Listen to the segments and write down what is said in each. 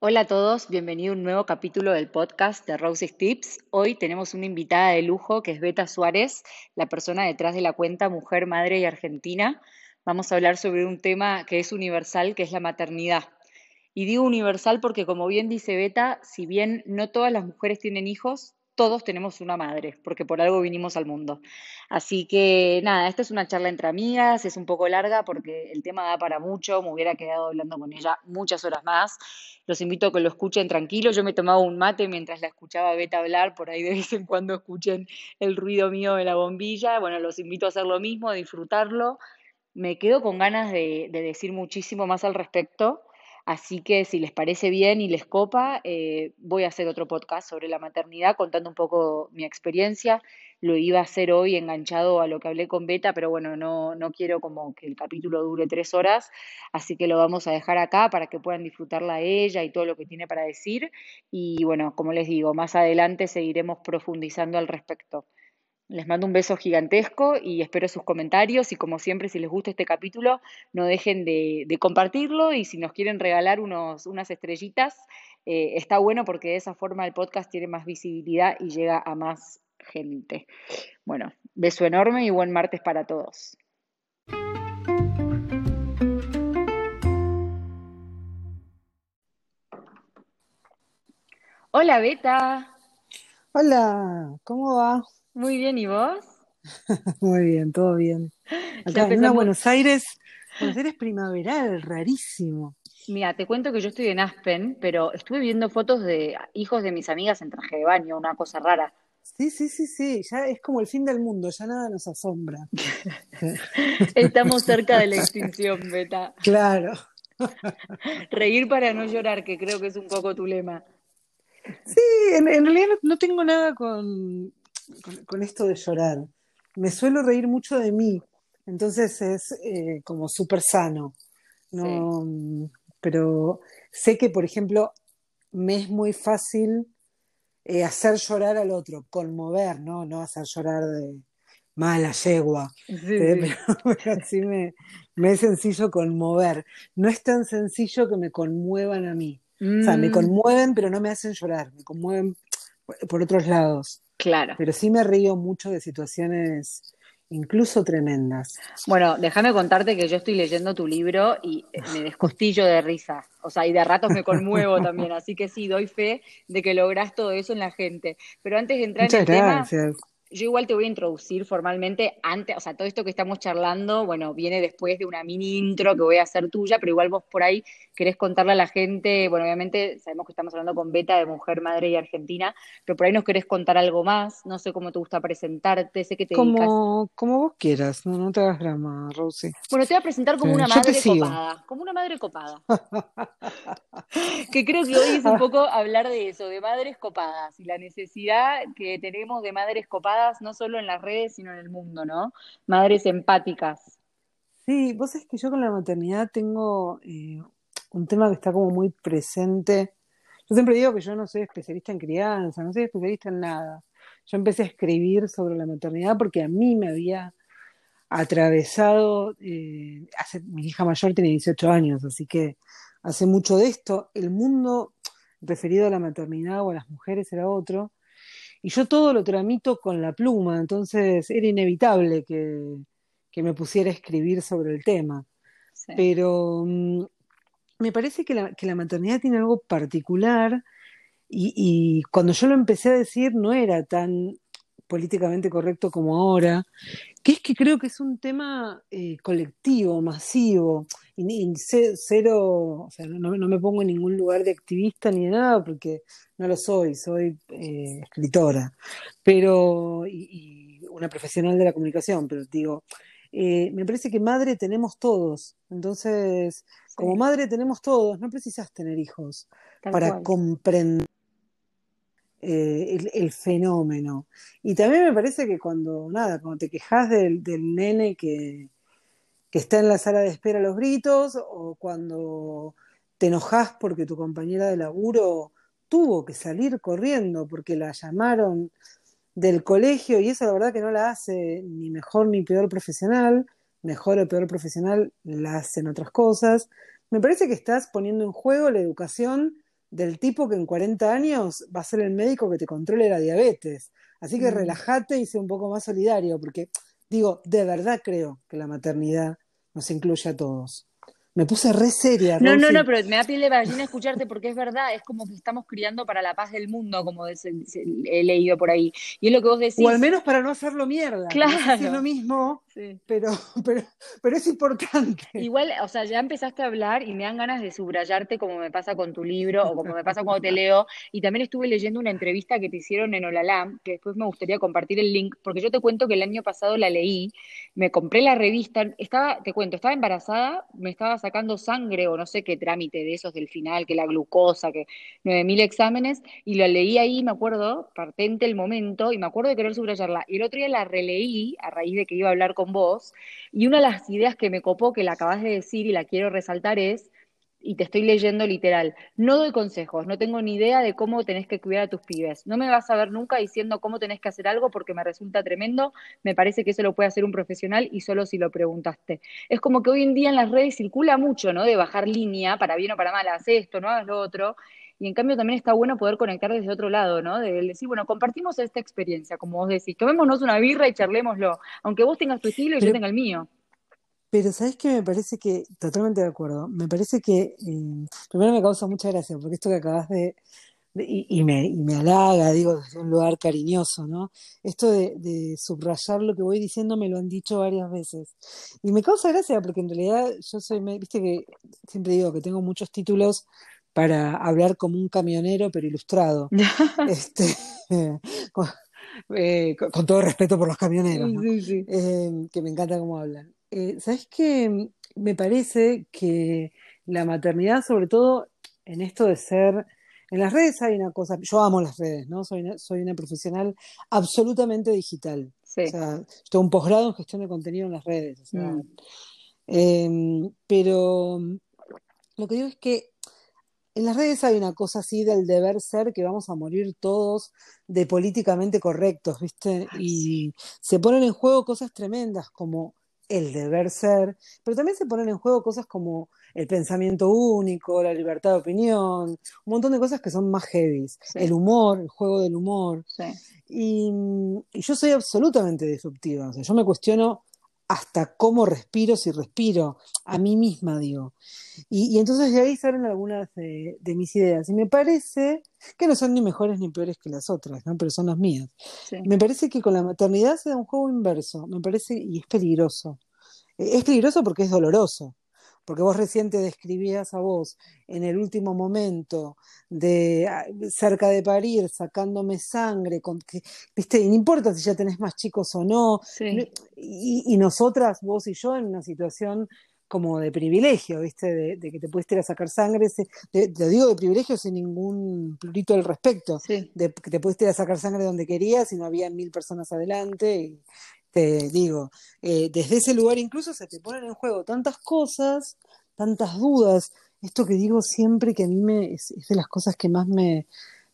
Hola a todos, bienvenido a un nuevo capítulo del podcast de Roses Tips. Hoy tenemos una invitada de lujo que es Beta Suárez, la persona detrás de la cuenta Mujer, Madre y Argentina. Vamos a hablar sobre un tema que es universal, que es la maternidad. Y digo universal porque, como bien dice Beta, si bien no todas las mujeres tienen hijos, todos tenemos una madre, porque por algo vinimos al mundo. Así que nada, esta es una charla entre amigas, es un poco larga porque el tema da para mucho, me hubiera quedado hablando con ella muchas horas más. Los invito a que lo escuchen tranquilo, yo me tomaba un mate mientras la escuchaba Beta hablar, por ahí de vez en cuando escuchen el ruido mío de la bombilla. Bueno, los invito a hacer lo mismo, a disfrutarlo. Me quedo con ganas de, de decir muchísimo más al respecto. Así que si les parece bien y les copa, eh, voy a hacer otro podcast sobre la maternidad contando un poco mi experiencia. Lo iba a hacer hoy enganchado a lo que hablé con Beta, pero bueno, no, no quiero como que el capítulo dure tres horas, así que lo vamos a dejar acá para que puedan disfrutarla ella y todo lo que tiene para decir. Y bueno, como les digo, más adelante seguiremos profundizando al respecto. Les mando un beso gigantesco y espero sus comentarios y como siempre, si les gusta este capítulo, no dejen de, compartirlo y si nos quieren regalar unos, unas estrellitas, eh, está bueno porque de esa forma el podcast tiene más visibilidad y llega a más gente. Bueno, beso enorme y buen martes para todos. Hola, Beta. Hola, ¿cómo va? Muy bien, ¿y vos? Muy bien, todo bien. Acá en Buenos Aires, Buenos Aires primaveral, rarísimo. Mira, te cuento que yo estoy en Aspen, pero estuve viendo fotos de hijos de mis amigas en traje de baño, una cosa rara. Sí, sí, sí, sí, ya es como el fin del mundo, ya nada nos asombra. Estamos cerca de la extinción, Beta. Claro. Reír para no llorar, que creo que es un poco tu lema. Sí, en, realidad no, tengo nada con, con, esto de llorar. Me suelo reír mucho de mí, entonces es eh, como súper sano. No, Pero sé que, por ejemplo, me es muy fácil eh, hacer llorar al otro, conmover, ¿no? No hacer llorar de mala yegua. Pero, así me, me, es sencillo conmover. No es tan sencillo que me conmuevan a mí. O sea, me mm. conmueven, pero no me hacen llorar, me conmueven por otros lados. Claro. Pero sí me río mucho de situaciones incluso tremendas. Bueno, déjame contarte que yo estoy leyendo tu libro y me descostillo de risa. O sea, y de ratos me conmuevo también. Así que sí, doy fe de que logras todo eso en la gente. Pero antes de entrar en el gracias yo igual te voy a introducir formalmente antes, o sea, todo esto que estamos charlando, bueno, viene después de una mini intro que voy a hacer tuya, pero igual vos por ahí querés contarle a la gente, bueno, obviamente sabemos que estamos hablando con Beta de Mujer, Madre y Argentina, pero por ahí nos querés contar algo más, no sé cómo te gusta presentarte, sé que te como, Como vos quieras, no, no te hagas drama, Rosy. Bueno, te voy a presentar como una madre copada, como una madre copada. que creo que hoy es un poco hablar de eso, de madres copadas y la necesidad que tenemos de madres copadas no solo en las redes, sino en el mundo, ¿no? Madres empáticas. Sí, vos sabés que yo con la maternidad tengo eh, un tema que está como muy presente. Yo siempre digo que yo no soy especialista en crianza, no soy especialista en nada. Yo empecé a escribir sobre la maternidad porque a mí me había atravesado, eh, mi hija mayor tiene 18 años, así que hace mucho de esto. El mundo referido a la maternidad o a las mujeres era otro y yo todo lo tramito con la pluma, entonces era inevitable que, me pusiera a escribir sobre el tema. Pero mm, me parece que la, que la, maternidad tiene algo particular y, y, cuando yo lo empecé a decir no era tan políticamente correcto como ahora, que es que creo que es un tema eh, colectivo, masivo, y, cero, o sea, no, me pongo en ningún lugar de activista ni de nada, porque no lo soy, soy eh, escritora, pero, y, una profesional de la comunicación, pero digo, eh, me parece que madre tenemos todos, entonces, como madre tenemos todos, no precisas tener hijos para comprender eh, el, fenómeno. Y también me parece que cuando, nada, cuando te quejas del, nene que, que, está en la sala de espera a los gritos, o cuando te enojas porque tu compañera de laburo tuvo que salir corriendo porque la llamaron del colegio, y eso la verdad que no la hace ni mejor ni peor profesional, mejor o peor profesional la hacen otras cosas. Me parece que estás poniendo en juego la educación del tipo que en 40 años va a ser el médico que te controle la diabetes. Así que Mm. relájate y sé un poco más solidario, porque digo, de verdad creo que la maternidad nos incluye a todos. Me puse re seria, No, no, no, pero me da piel de gallina escucharte porque es verdad, es como que estamos criando para la paz del mundo, como es- es- he leído por ahí. Y es lo que vos decís. O al menos para no hacerlo mierda. que No sé si es Claro. lo mismo, Sí. pero, pero, pero es importante. Igual, o sea, ya empezaste a hablar y me dan ganas de subrayarte como me pasa con tu libro o como me pasa cuando te leo. Y también estuve leyendo una entrevista que te hicieron en Olalam, que después me gustaría compartir el link, porque yo te cuento que el año pasado la leí, me compré la revista, estaba, te cuento, estaba embarazada, me estaba sacando sangre o no sé qué trámite de esos del final, que la glucosa, que 9000 exámenes, y la leí ahí, me acuerdo, partente el momento, y me acuerdo de querer subrayarla. Y el otro día la releí a raíz de que iba a hablar con vos, y una de las ideas que me copó, que la acabas de decir y la quiero resaltar es, y te estoy leyendo literal, no doy consejos, no tengo ni idea de cómo tenés que cuidar a tus pibes. No me vas a ver nunca diciendo cómo tenés que hacer algo porque me resulta tremendo, me parece que eso lo puede hacer un profesional y solo si lo preguntaste. Es como que hoy en día en las redes circula mucho, ¿no? De bajar línea, para bien o para mal, haz esto, no hagas lo otro. Y en cambio también está bueno poder conectar desde otro lado, ¿no? De decir, bueno, compartimos esta experiencia, como vos decís, tomémonos una birra y charlémoslo, aunque vos tengas tu estilo y yo tenga el mío. pero ¿sabes qué? Me parece que, totalmente de acuerdo, me parece que, eh, primero me causa mucha gracia, porque esto que acabas de, de- y, y me, y me halaga, digo, desde un lugar cariñoso, ¿no? Esto de, de subrayar lo que voy diciendo me lo han dicho varias veces. Y me causa gracia porque en realidad yo soy, me- viste que siempre digo que tengo muchos títulos para hablar como un camionero, pero ilustrado. Este, con, eh, con- todo respeto por los camioneros, ¿no? Sí, sí. Eh, que me encanta cómo hablan. Eh, ¿sabes qué? Me parece que la maternidad, sobre todo en esto de ser, en las redes hay una cosa, yo amo las redes, ¿no? Soy una, soy una profesional absolutamente digital. O Sí. sea, yo tengo un posgrado en gestión de contenido en las redes. O sea, Mm. eh, pero lo que digo es que en las redes hay una cosa así del deber ser que vamos a morir todos de políticamente correctos, ¿viste? Ay, sí. Y se ponen en juego cosas tremendas como el deber ser, pero también se ponen en juego cosas como el pensamiento único, la libertad de opinión, un montón de cosas que son más heavies, el humor, el juego del humor. sí. Y, y yo soy absolutamente disruptiva, o sea, yo me cuestiono hasta cómo respiro, si respiro, a mí misma, digo. Y, y entonces de ahí salen algunas de, de mis ideas. Y me parece que no son ni mejores ni peores que las otras, ¿no? Pero son las mías. Sí. Me parece que con la maternidad se da un juego inverso, me parece, y es peligroso. Eh, Es peligroso porque es doloroso. Porque vos recién te describías a vos en el último momento de ah, cerca de parir, sacándome sangre, con que, viste, y no importa si ya tenés más chicos o no, Sí. y, y nosotras, vos y yo, en una situación como de privilegio, ¿viste? De, de que te puedes ir a sacar sangre, te digo de privilegio sin ningún plurito al respecto, Sí. de que te puedes ir a sacar sangre donde querías y no había mil personas adelante, y te digo, eh, desde ese lugar incluso se te ponen en juego tantas cosas, tantas dudas, esto que digo siempre que a mí me, es, es de las cosas que más me,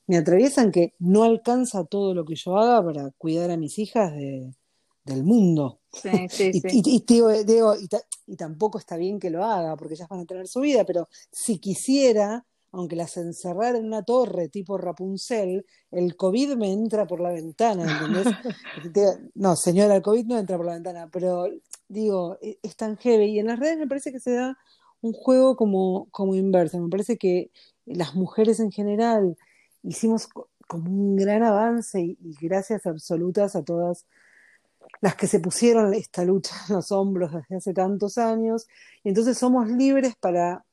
me atraviesan, que no alcanza todo lo que yo haga para cuidar a mis hijas de, del mundo. Sí, sí, Y, sí. y- y te digo, digo, y, ta- y tampoco está bien que lo haga, porque ellas van a tener su vida, pero si quisiera, aunque las encerrara en una torre tipo Rapunzel, el COVID me entra por la ventana, ¿entendés? Te- No, señora, el COVID no entra por la ventana, pero digo, e- es tan heavy. Y en las redes me parece que se da un juego como, como inverso. Me parece que las mujeres en general hicimos co- como un gran avance y, y gracias absolutas a todas las que se pusieron esta lucha en los hombros desde hace tantos años, y entonces somos libres para,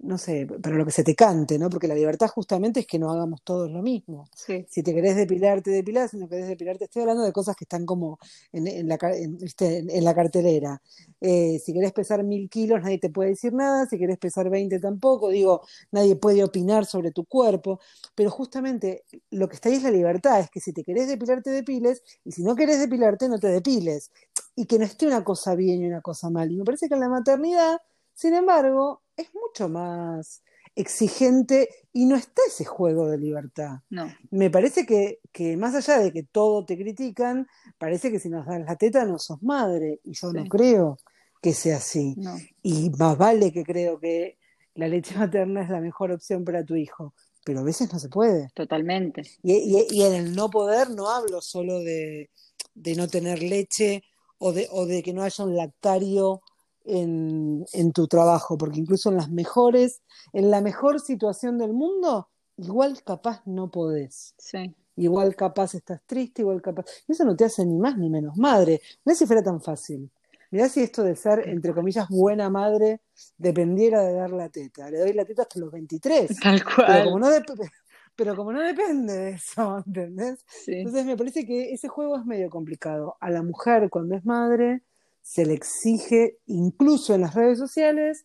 no sé, para lo que se te cante, ¿no? Porque la libertad justamente es que no hagamos todos lo mismo. Sí. Si te querés depilar, te depilás, si no querés depilar, te estoy hablando de cosas que están como en, en la, en, en- la cartelera. Eh, si querés pesar mil kilos, nadie te puede decir nada, si querés pesar 20 tampoco, digo, nadie puede opinar sobre tu cuerpo, pero justamente lo que está ahí es la libertad, es que si te querés depilar, te depiles, y si no querés depilarte, no te depiles. Y que no esté una cosa bien y una cosa mal. Y me parece que en la maternidad, sin embargo, es mucho más exigente y no está ese juego de libertad. No. Me parece que, que más allá de que todo te critican, parece que si nos dan la teta no sos madre. Y yo no creo que sea así. No. Y más vale que creo que la leche materna es la mejor opción para tu hijo. pero a veces no se puede. Totalmente. Y, y- y en el no poder no hablo solo de, de no tener leche o de, o de que no haya un lactario en, en tu trabajo, porque incluso en las mejores, en la mejor situación del mundo, igual capaz no podés. Sí. Igual capaz estás triste, igual capaz. Y eso no te hace ni más ni menos madre. Mirá si fuera tan fácil. Mirá si esto de ser, entre comillas, buena madre dependiera de dar la teta. Le doy la teta hasta los 23. Tal Pero como cual. no, dep- pero como no depende de eso, ¿entendés? Sí. Entonces me parece que ese juego es medio complicado. A la mujer cuando es madre se le exige, incluso en las redes sociales,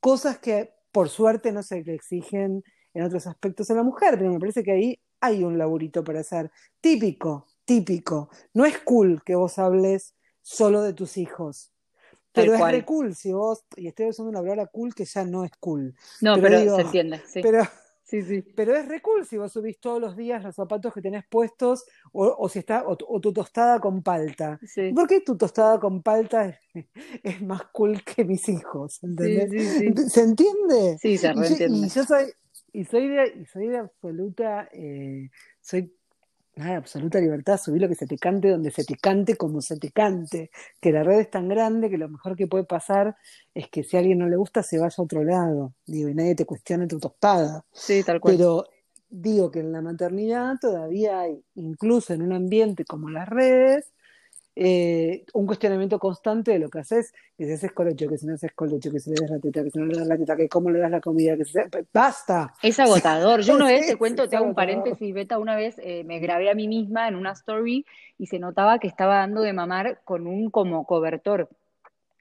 cosas que por suerte no se le exigen en otros aspectos a la mujer, pero me parece que ahí hay un laburito para hacer. Típico, típico. No es cool que vos hables solo de tus hijos. Pero es re cool si vos, y estoy usando una palabra cool que ya no es cool. No, Pero pero digo, se entiende, sí. Pero, Sí, sí. pero es re cool si vos subís todos los días los zapatos que tenés puestos o, o si está, o, tu- o tu tostada con palta. Sí. ¿Por qué tu tostada con palta es, es más cool que mis hijos? ¿Entendés? ¿Se entiende? Sí, se Y reentiende. y yo soy, y soy de, y soy de absoluta, eh, soy nada, absoluta libertad, subir lo que se te cante donde se te cante, como se te cante, que la red es tan grande que lo mejor que puede pasar es que si a alguien no le gusta se vaya a otro lado, digo, y nadie te cuestione tu tostada. Sí, tal cual. Pero digo que en la maternidad todavía hay, incluso en un ambiente como las redes, eh, un cuestionamiento constante de lo que haces, que si haces colecho, que si no haces colecho, que si le das la teta, que si no le das la teta, que cómo le das la comida, que si... ¡Basta! Es agotador. Yo una vez, te cuento, te hago un paréntesis, Beta, una vez eh, me grabé a mí misma en una story y se notaba que estaba dando de mamar con un como cobertor.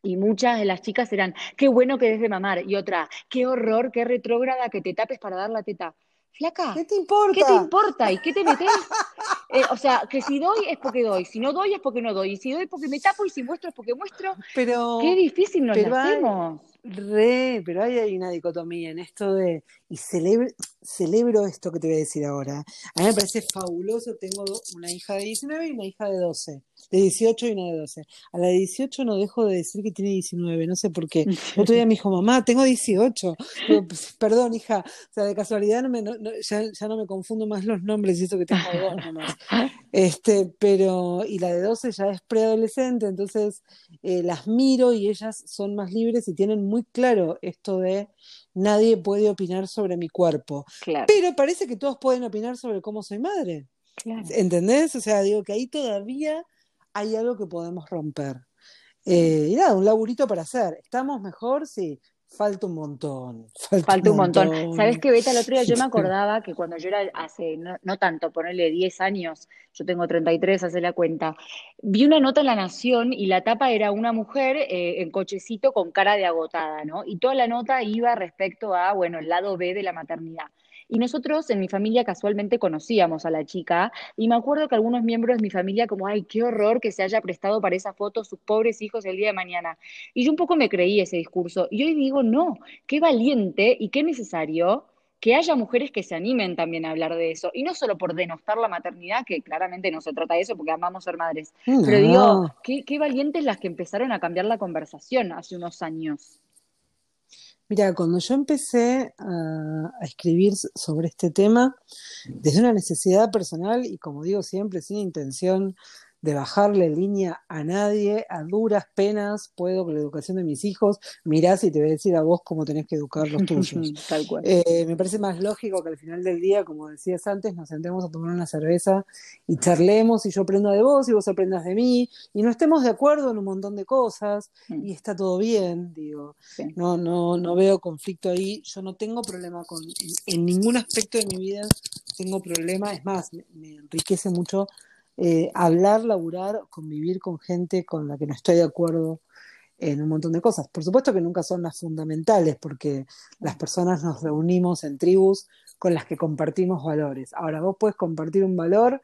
Y muchas de las chicas eran, qué bueno que des de mamar. Y otra, qué horror, qué retrógrada que te tapes para dar la teta. Flaca, ¿Qué te ¿qué te importa? importa? ¿Y qué te metes? Eh, o sea, que si doy es porque doy, si no doy es porque no doy, y si doy es porque me tapo, y si muestro es porque muestro. Pero, Qué difícil nos pero hay, hacemos. re, pero ahí hay una dicotomía en esto de, y celebro, celebro esto que te voy a decir ahora. A mí me parece fabuloso, tengo una hija de 19 y una hija de 12, de 18 y una de 12. A la de 18 no dejo de decir que tiene 19, no sé por qué. El otro día me dijo, mamá, tengo 18. Digo, "Pues, perdón, hija, o sea, de casualidad no me, no- no- ya, ya no me confundo más los nombres y eso que tengo dos nomás. Este, pero, y la de 12 ya es preadolescente, entonces eh, las miro y ellas son más libres y tienen muy claro esto de nadie puede opinar sobre mi cuerpo. Claro, Pero parece que todos pueden opinar sobre cómo soy madre. claro. ¿Entendés? O sea, digo que ahí todavía hay algo que podemos romper. Eh, y nada, un laburito para hacer. ¿Estamos mejor? Sí. Falta un montón. Falta, Falta un montón. montón. ¿Sabes qué, Beta? El otro día yo me acordaba que cuando yo era hace, no, no tanto, ponerle 10 años, yo tengo 33, hace la cuenta, vi una nota en La Nación y la tapa era una mujer eh, en cochecito con cara de agotada, ¿no? Y toda la nota iba respecto a, bueno, el lado B de la maternidad. Y nosotros en mi familia casualmente conocíamos a la chica y me acuerdo que algunos miembros de mi familia como, ay, qué horror que se haya prestado para esa foto sus pobres hijos el día de mañana. Y yo un poco me creí ese discurso. Y hoy digo, no, qué valiente y qué necesario que haya mujeres que se animen también a hablar de eso. Y no solo por denostar la maternidad, que claramente no se trata de eso porque amamos ser madres. Pero digo, qué valientes las que empezaron a cambiar la conversación hace unos años. Mira, cuando yo empecé a, a escribir sobre este tema, desde una necesidad personal y como digo siempre, sin intención de bajarle línea a nadie, a duras penas puedo con la educación de mis hijos, mirá si te voy a decir a vos cómo tenés que educar los tuyos. Tal cual. Eh, me parece más lógico que al final del día, como decías antes, nos sentemos a tomar una cerveza y charlemos y yo aprenda de vos y vos aprendas de mí y no estemos de acuerdo en un montón de cosas Mm, y está todo bien, digo. sí. No, no, no veo conflicto ahí. Yo no tengo problema con, en, en ningún aspecto de mi vida tengo problema. Es más, me, me enriquece mucho eh, hablar, laburar, convivir con gente con la que no estoy de acuerdo en un montón de cosas. Por supuesto que nunca son las fundamentales, porque las personas nos reunimos en tribus con las que compartimos valores. Ahora, vos puedes compartir un valor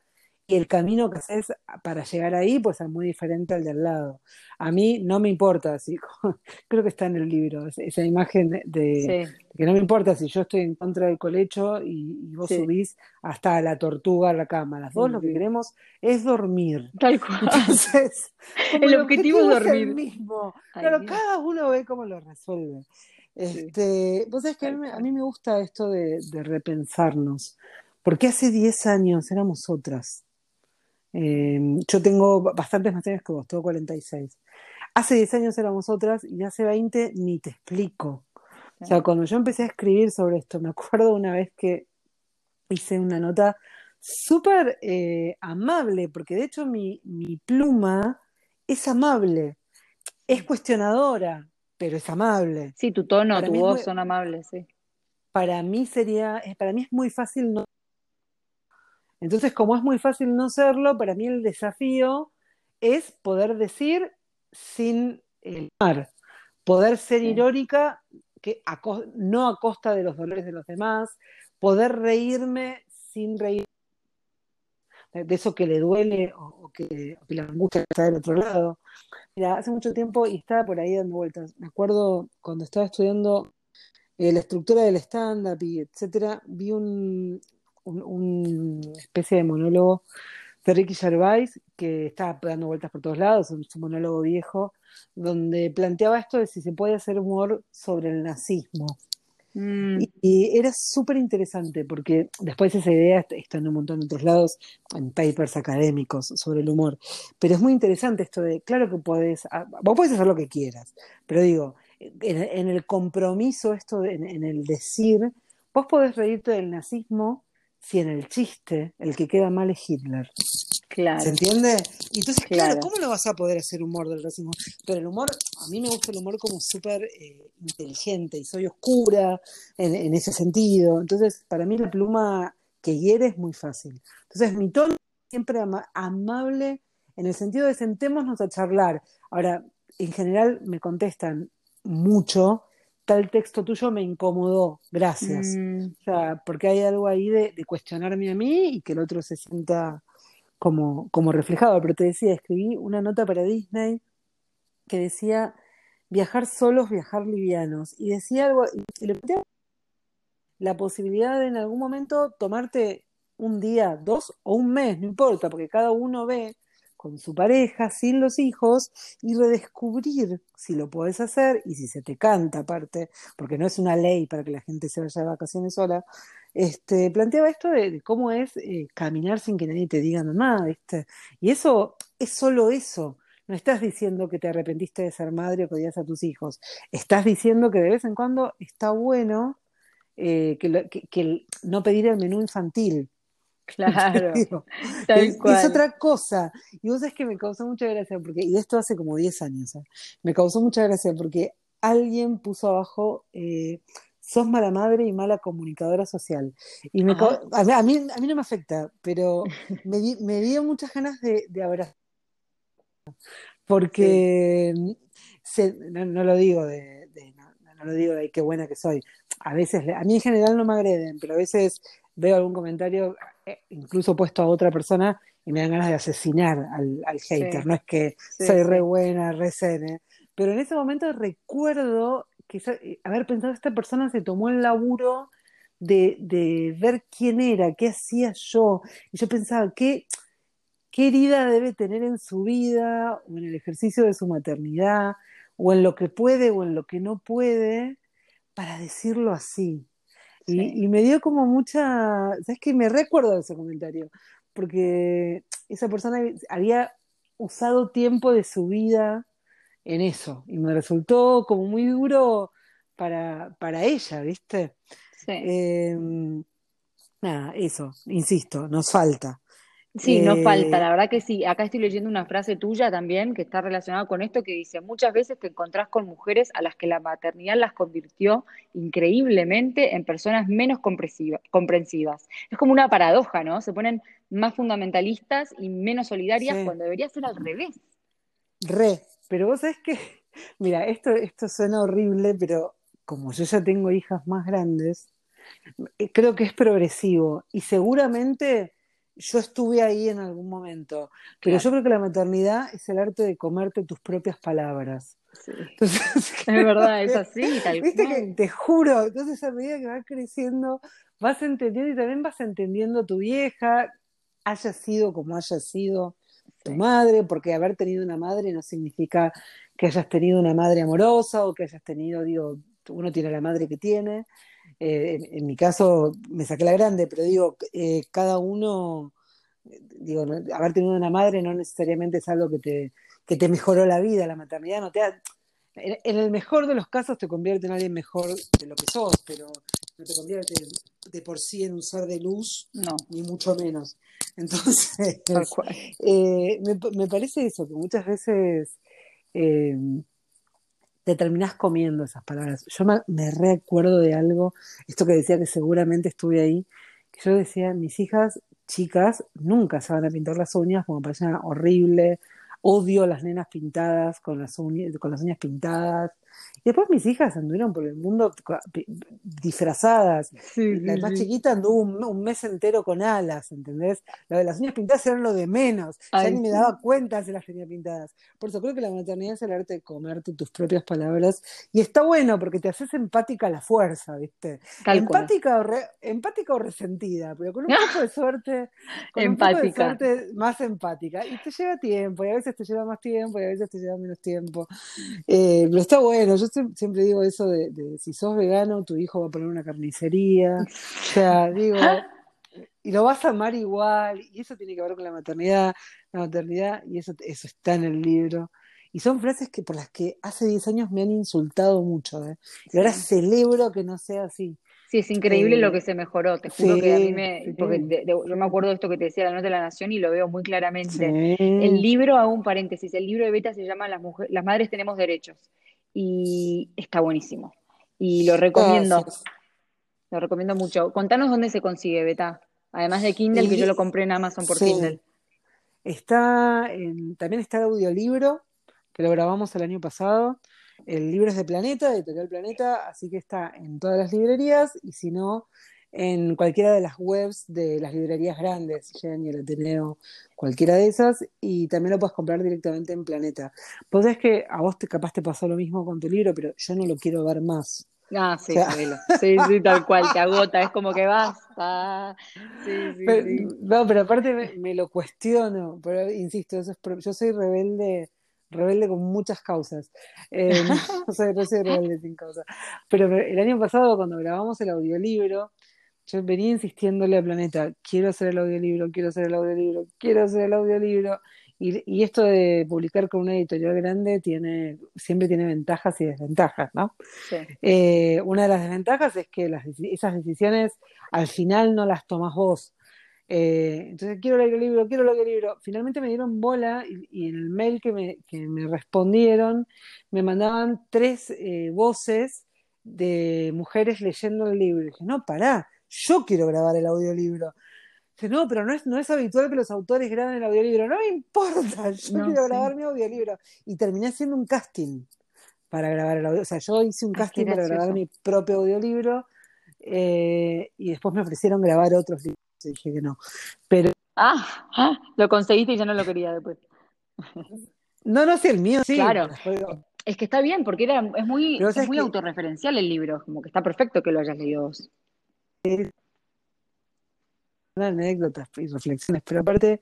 y el camino que haces para llegar ahí puede ser muy diferente al del lado. A mí no me importa, si, creo que está en el libro, esa- imagen de, Sí, que no me importa si yo estoy en contra del colecho y, y vos sí. subís hasta la tortuga a la cama. Las dos lo que queremos es dormir. Tal cual. Entonces, El objetivo es el dormir. mismo. Ay, Claro, Dios. cada uno ve cómo lo resuelve. Este, vos sabés que a mí, me- a mí me gusta esto de, de repensarnos, porque hace 10 años éramos otras. Eh, yo tengo bastantes más años que vos, tengo 46. Hace 10 años éramos otras y hace 20 ni te explico. O sea, cuando yo empecé a escribir sobre esto, me acuerdo una vez que hice una nota súper eh, amable, porque de hecho mi, mi pluma es amable, es cuestionadora, pero es amable. Sí, tu tono, Para tu voz muy- son amables, sí. Para mí sería, para mí es muy fácil no. Entonces, como es muy fácil no serlo, para mí el desafío es poder decir sin el mar, poder ser Sí. irónica, que a no a costa de los dolores de los demás, poder reírme sin reír de eso que le duele o, o que, o que la angustia está del otro lado. Mira, hace mucho tiempo y estaba por ahí dando vueltas. Me acuerdo cuando estaba estudiando eh, la estructura del stand-up y etcétera, vi un, un- una especie de monólogo de Ricky Gervais que estaba dando vueltas por todos lados, un, un monólogo viejo, donde planteaba esto de si se puede hacer humor sobre el nazismo. Mm, Y, y era súper interesante porque después esa idea est- está en un montón de otros lados, en papers académicos sobre el humor. Pero es muy interesante esto de, claro que podés, ah, vos podés hacer lo que quieras, pero digo, en, en el compromiso, esto de- en, en el decir, vos podés reírte del nazismo si en el chiste el que queda mal es Hitler. claro, ¿Se entiende? Entonces, claro, Claro. ¿cómo no vas a poder hacer humor del racismo? Pero el humor, a mí me gusta el humor como súper eh, inteligente y soy oscura en, en ese sentido. Entonces, para mí la pluma que hiere es muy fácil. Entonces, mi tono es siempre ama- amable en el sentido de sentémonos a charlar. Ahora, en general me contestan mucho, tal texto tuyo me incomodó, gracias. Mm, O sea, porque hay algo ahí de, de cuestionarme a mí y que el otro se sienta como, como reflejado. Pero te decía, escribí una nota para Disney que decía viajar solos, viajar livianos. Y decía algo, y le planteaba la posibilidad de en algún momento tomarte un día, dos o un mes, no importa, porque cada uno ve con su pareja, sin los hijos, y redescubrir si lo podés hacer y si se te canta aparte, porque no es una ley para que la gente se vaya de vacaciones sola, este, planteaba esto de, cómo es eh, caminar sin que nadie te diga nada. Y eso es solo eso. No estás diciendo que te arrepentiste de ser madre o que odias a tus hijos. Estás diciendo que de vez en cuando está bueno eh, que, que- no pedir el menú infantil. Claro, tal es, otra cosa. Y vos sabés que me causó mucha gracia, porque, y esto hace como 10 años, ¿eh? me causó mucha gracia porque alguien puso abajo, eh, sos mala madre y mala comunicadora social. Y me, a, mí, a mí no me afecta, pero me, di- me dio muchas ganas de, de abrazar, Sí, porque se- no, no lo digo de, de- no, no lo digo de "Ay, qué buena que soy. A veces, a mí en general no me agreden, pero a veces veo algún comentario, incluso puesto a otra persona, y me dan ganas de asesinar al, al hater. sí, No es que sí, soy re buena, re zen, pero en ese momento recuerdo que esa- eh, haber pensado, esta persona se tomó el laburo de, de ver quién era, qué hacía yo. Y yo pensaba, ¿qué, qué herida debe tener en su vida, o en el ejercicio de su maternidad, o en lo que puede o en lo que no puede, para decirlo así. Y, me dio como mucha, ¿sabes qué? Me recuerdo de ese comentario, porque esa persona había usado tiempo de su vida en eso, y me resultó como muy duro para, para ella, ¿viste? sí. Eh, nada, eso, insisto, nos falta. Sí, no falta, Eh, la verdad que sí. Acá estoy leyendo una frase tuya también que está relacionada con esto que dice, muchas veces te encontrás con mujeres a las que la maternidad las convirtió increíblemente en personas menos comprensiva- comprensivas. Es como una paradoja, ¿no? Se ponen más fundamentalistas y menos solidarias sí. cuando debería ser al revés. Re, pero vos sabés que, mira, esto, esto suena horrible, pero como yo ya tengo hijas más grandes, eh, creo que es progresivo y seguramente yo estuve ahí en algún momento, pero yo creo que la maternidad es el arte de comerte tus propias palabras. sí. Entonces, Es verdad, es así, tal viste que te juro, entonces a medida que vas creciendo, vas entendiendo y también vas entendiendo tu vieja, haya sido como haya sido tu madre, porque haber tenido una madre no significa que hayas tenido una madre amorosa o que hayas tenido, digo, uno tiene la madre que tiene. Eh, en, mi caso me saqué la grande, pero digo, eh, cada uno, digo, haber tenido una madre no necesariamente es algo que te, que te mejoró la vida, la maternidad no te en, el mejor de los casos te convierte en alguien mejor de lo que sos, pero no te convierte de por sí en un ser de luz, no. ni mucho menos. Entonces, eh, me, me, parece eso, que muchas veces eh, te terminás comiendo esas palabras. Yo me, recuerdo de algo, esto que decía que seguramente estuve ahí, que yo decía, mis hijas chicas nunca se van a pintar las uñas, como me parecía horrible, odio las nenas pintadas con las, uñas, con las uñas pintadas. Y después mis hijas anduvieron por el mundo disfrazadas. la más chiquita anduvo un, mes entero con alas, ¿entendés? Lo de las uñas pintadas eran lo de menos. ya ni me daba cuenta si las tenía pintadas. Por eso creo que la maternidad es el arte de comerte tus propias palabras. Y está bueno porque te haces empática a la fuerza, ¿viste? empática o, empática o resentida, pero con un poco de suerte, con empática. Un poco de suerte más empática. Y te lleva tiempo, y a veces te lleva más tiempo, y a veces te lleva menos tiempo. Eh, pero está bueno yo siempre digo eso de, si sos vegano, tu hijo va a poner una carnicería. O sea, digo, y lo vas a amar igual, y eso tiene que ver con la maternidad, la maternidad, y eso, eso está en el libro. Y son frases que por las que hace 10 años me han insultado mucho, ¿eh? y ahora celebro que no sea así. Sí, es increíble lo que se mejoró. Te juro que a mí me. Porque yo me acuerdo de esto que te decía la nota de la Nación y lo veo muy claramente. El libro, hago un paréntesis, el libro de Beta se llama Las, mujeres, Las Madres Tenemos Derechos y está buenísimo. Y lo recomiendo. Lo recomiendo mucho. Contanos dónde se consigue, Beta. Además de Kindle, que yo lo compré en Amazon por Kindle. Está en, también está el audiolibro, que lo grabamos el año pasado. El libro es de Planeta, de Editorial Planeta, así que está en todas las librerías y si no, en cualquiera de las webs de las librerías grandes, Jenny, el Ateneo, cualquiera de esas, y también lo puedes comprar directamente en Planeta. Pues es que a vos te, capaz te pasó lo mismo con tu libro, pero yo no lo quiero ver más. Ah, sí, sí, sí, tal cual, te agota, es como que basta. Sí, sí, No, pero aparte me, lo cuestiono, pero insisto, eso es, yo soy rebelde rebelde con muchas causas. Eh, no, soy, no soy rebelde sin causa. Pero el año pasado, cuando grabamos el audiolibro, yo venía insistiéndole a Planeta, quiero hacer el audiolibro, quiero hacer el audiolibro, quiero hacer el audiolibro. Y, y esto de publicar con una editorial grande tiene, siempre tiene ventajas y desventajas, ¿no? Eh, una de las desventajas es que las, esas decisiones al final no las tomas vos. Eh, entonces, quiero el audiolibro, quiero el audiolibro. Finalmente me dieron bola y, en el mail que me, que me, respondieron me mandaban tres eh, voces de mujeres leyendo el libro. Y dije, no, pará, yo quiero grabar el audiolibro. Dice, no, pero no es, no es habitual que los autores graben el audiolibro. No me importa, yo quiero grabar mi audiolibro. Y terminé haciendo un casting para grabar el audiolibro. O sea, yo hice un casting para grabar mi propio audiolibro eh, y después me ofrecieron grabar otros libros. Y dije que no. Pero. Ah, ah, lo conseguiste y ya no lo quería después. No, no sé, el mío sí. Claro. Es que está bien, porque era, es muy, es muy autorreferencial el libro, como que está perfecto que lo hayas leído vos anécdotas y reflexiones, pero aparte,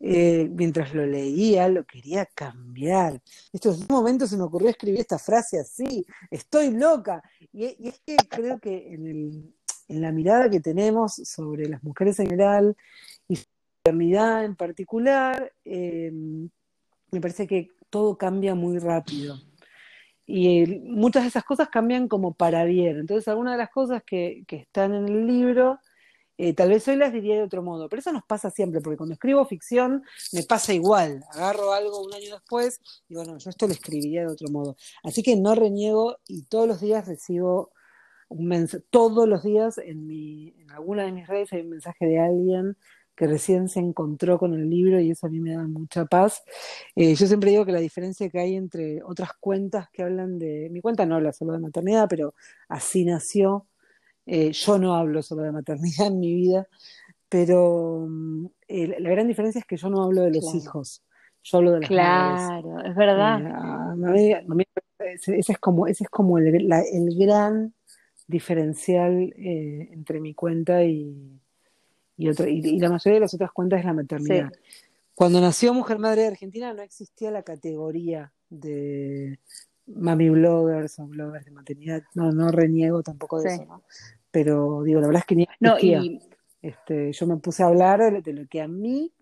eh, mientras lo leía, lo quería cambiar. En estos momentos se me ocurrió escribir esta frase así, estoy loca. Y, es que creo que en, la mirada que tenemos sobre las mujeres en general y su maternidad en particular, eh, me parece que todo cambia muy rápido y muchas de esas cosas cambian como para bien. Entonces, algunas de las cosas que, que están en el libro, eh, tal vez hoy las diría de otro modo, pero eso nos pasa siempre, porque cuando escribo ficción me pasa igual. Agarro algo un año después y bueno, yo esto lo escribiría de otro modo. Así que no reniego y todos los días recibo un mensaje, todos los días en, mi, en alguna de mis redes hay un mensaje de alguien que recién se encontró con el libro y eso a mí me da mucha paz. Eh, yo siempre digo que la diferencia que hay entre otras cuentas que hablan de, mi cuenta no habla solo de maternidad, pero así nació. Eh, yo no hablo solo de maternidad en mi vida, pero mm, la gran diferencia es que yo no hablo de los hijos, yo hablo de las Claro, es verdad. Eh, ese es como, ese es como el, el gran diferencial entre mi cuenta y, y, y, la mayoría de las otras cuentas es la maternidad. Cuando nació Mujer Madre de Argentina no existía la categoría de, mami bloggers o bloggers de maternidad. No, no reniego tampoco de eso, ¿no? Pero digo, la verdad es que ni no, y... este, yo me puse a hablar de lo que a mí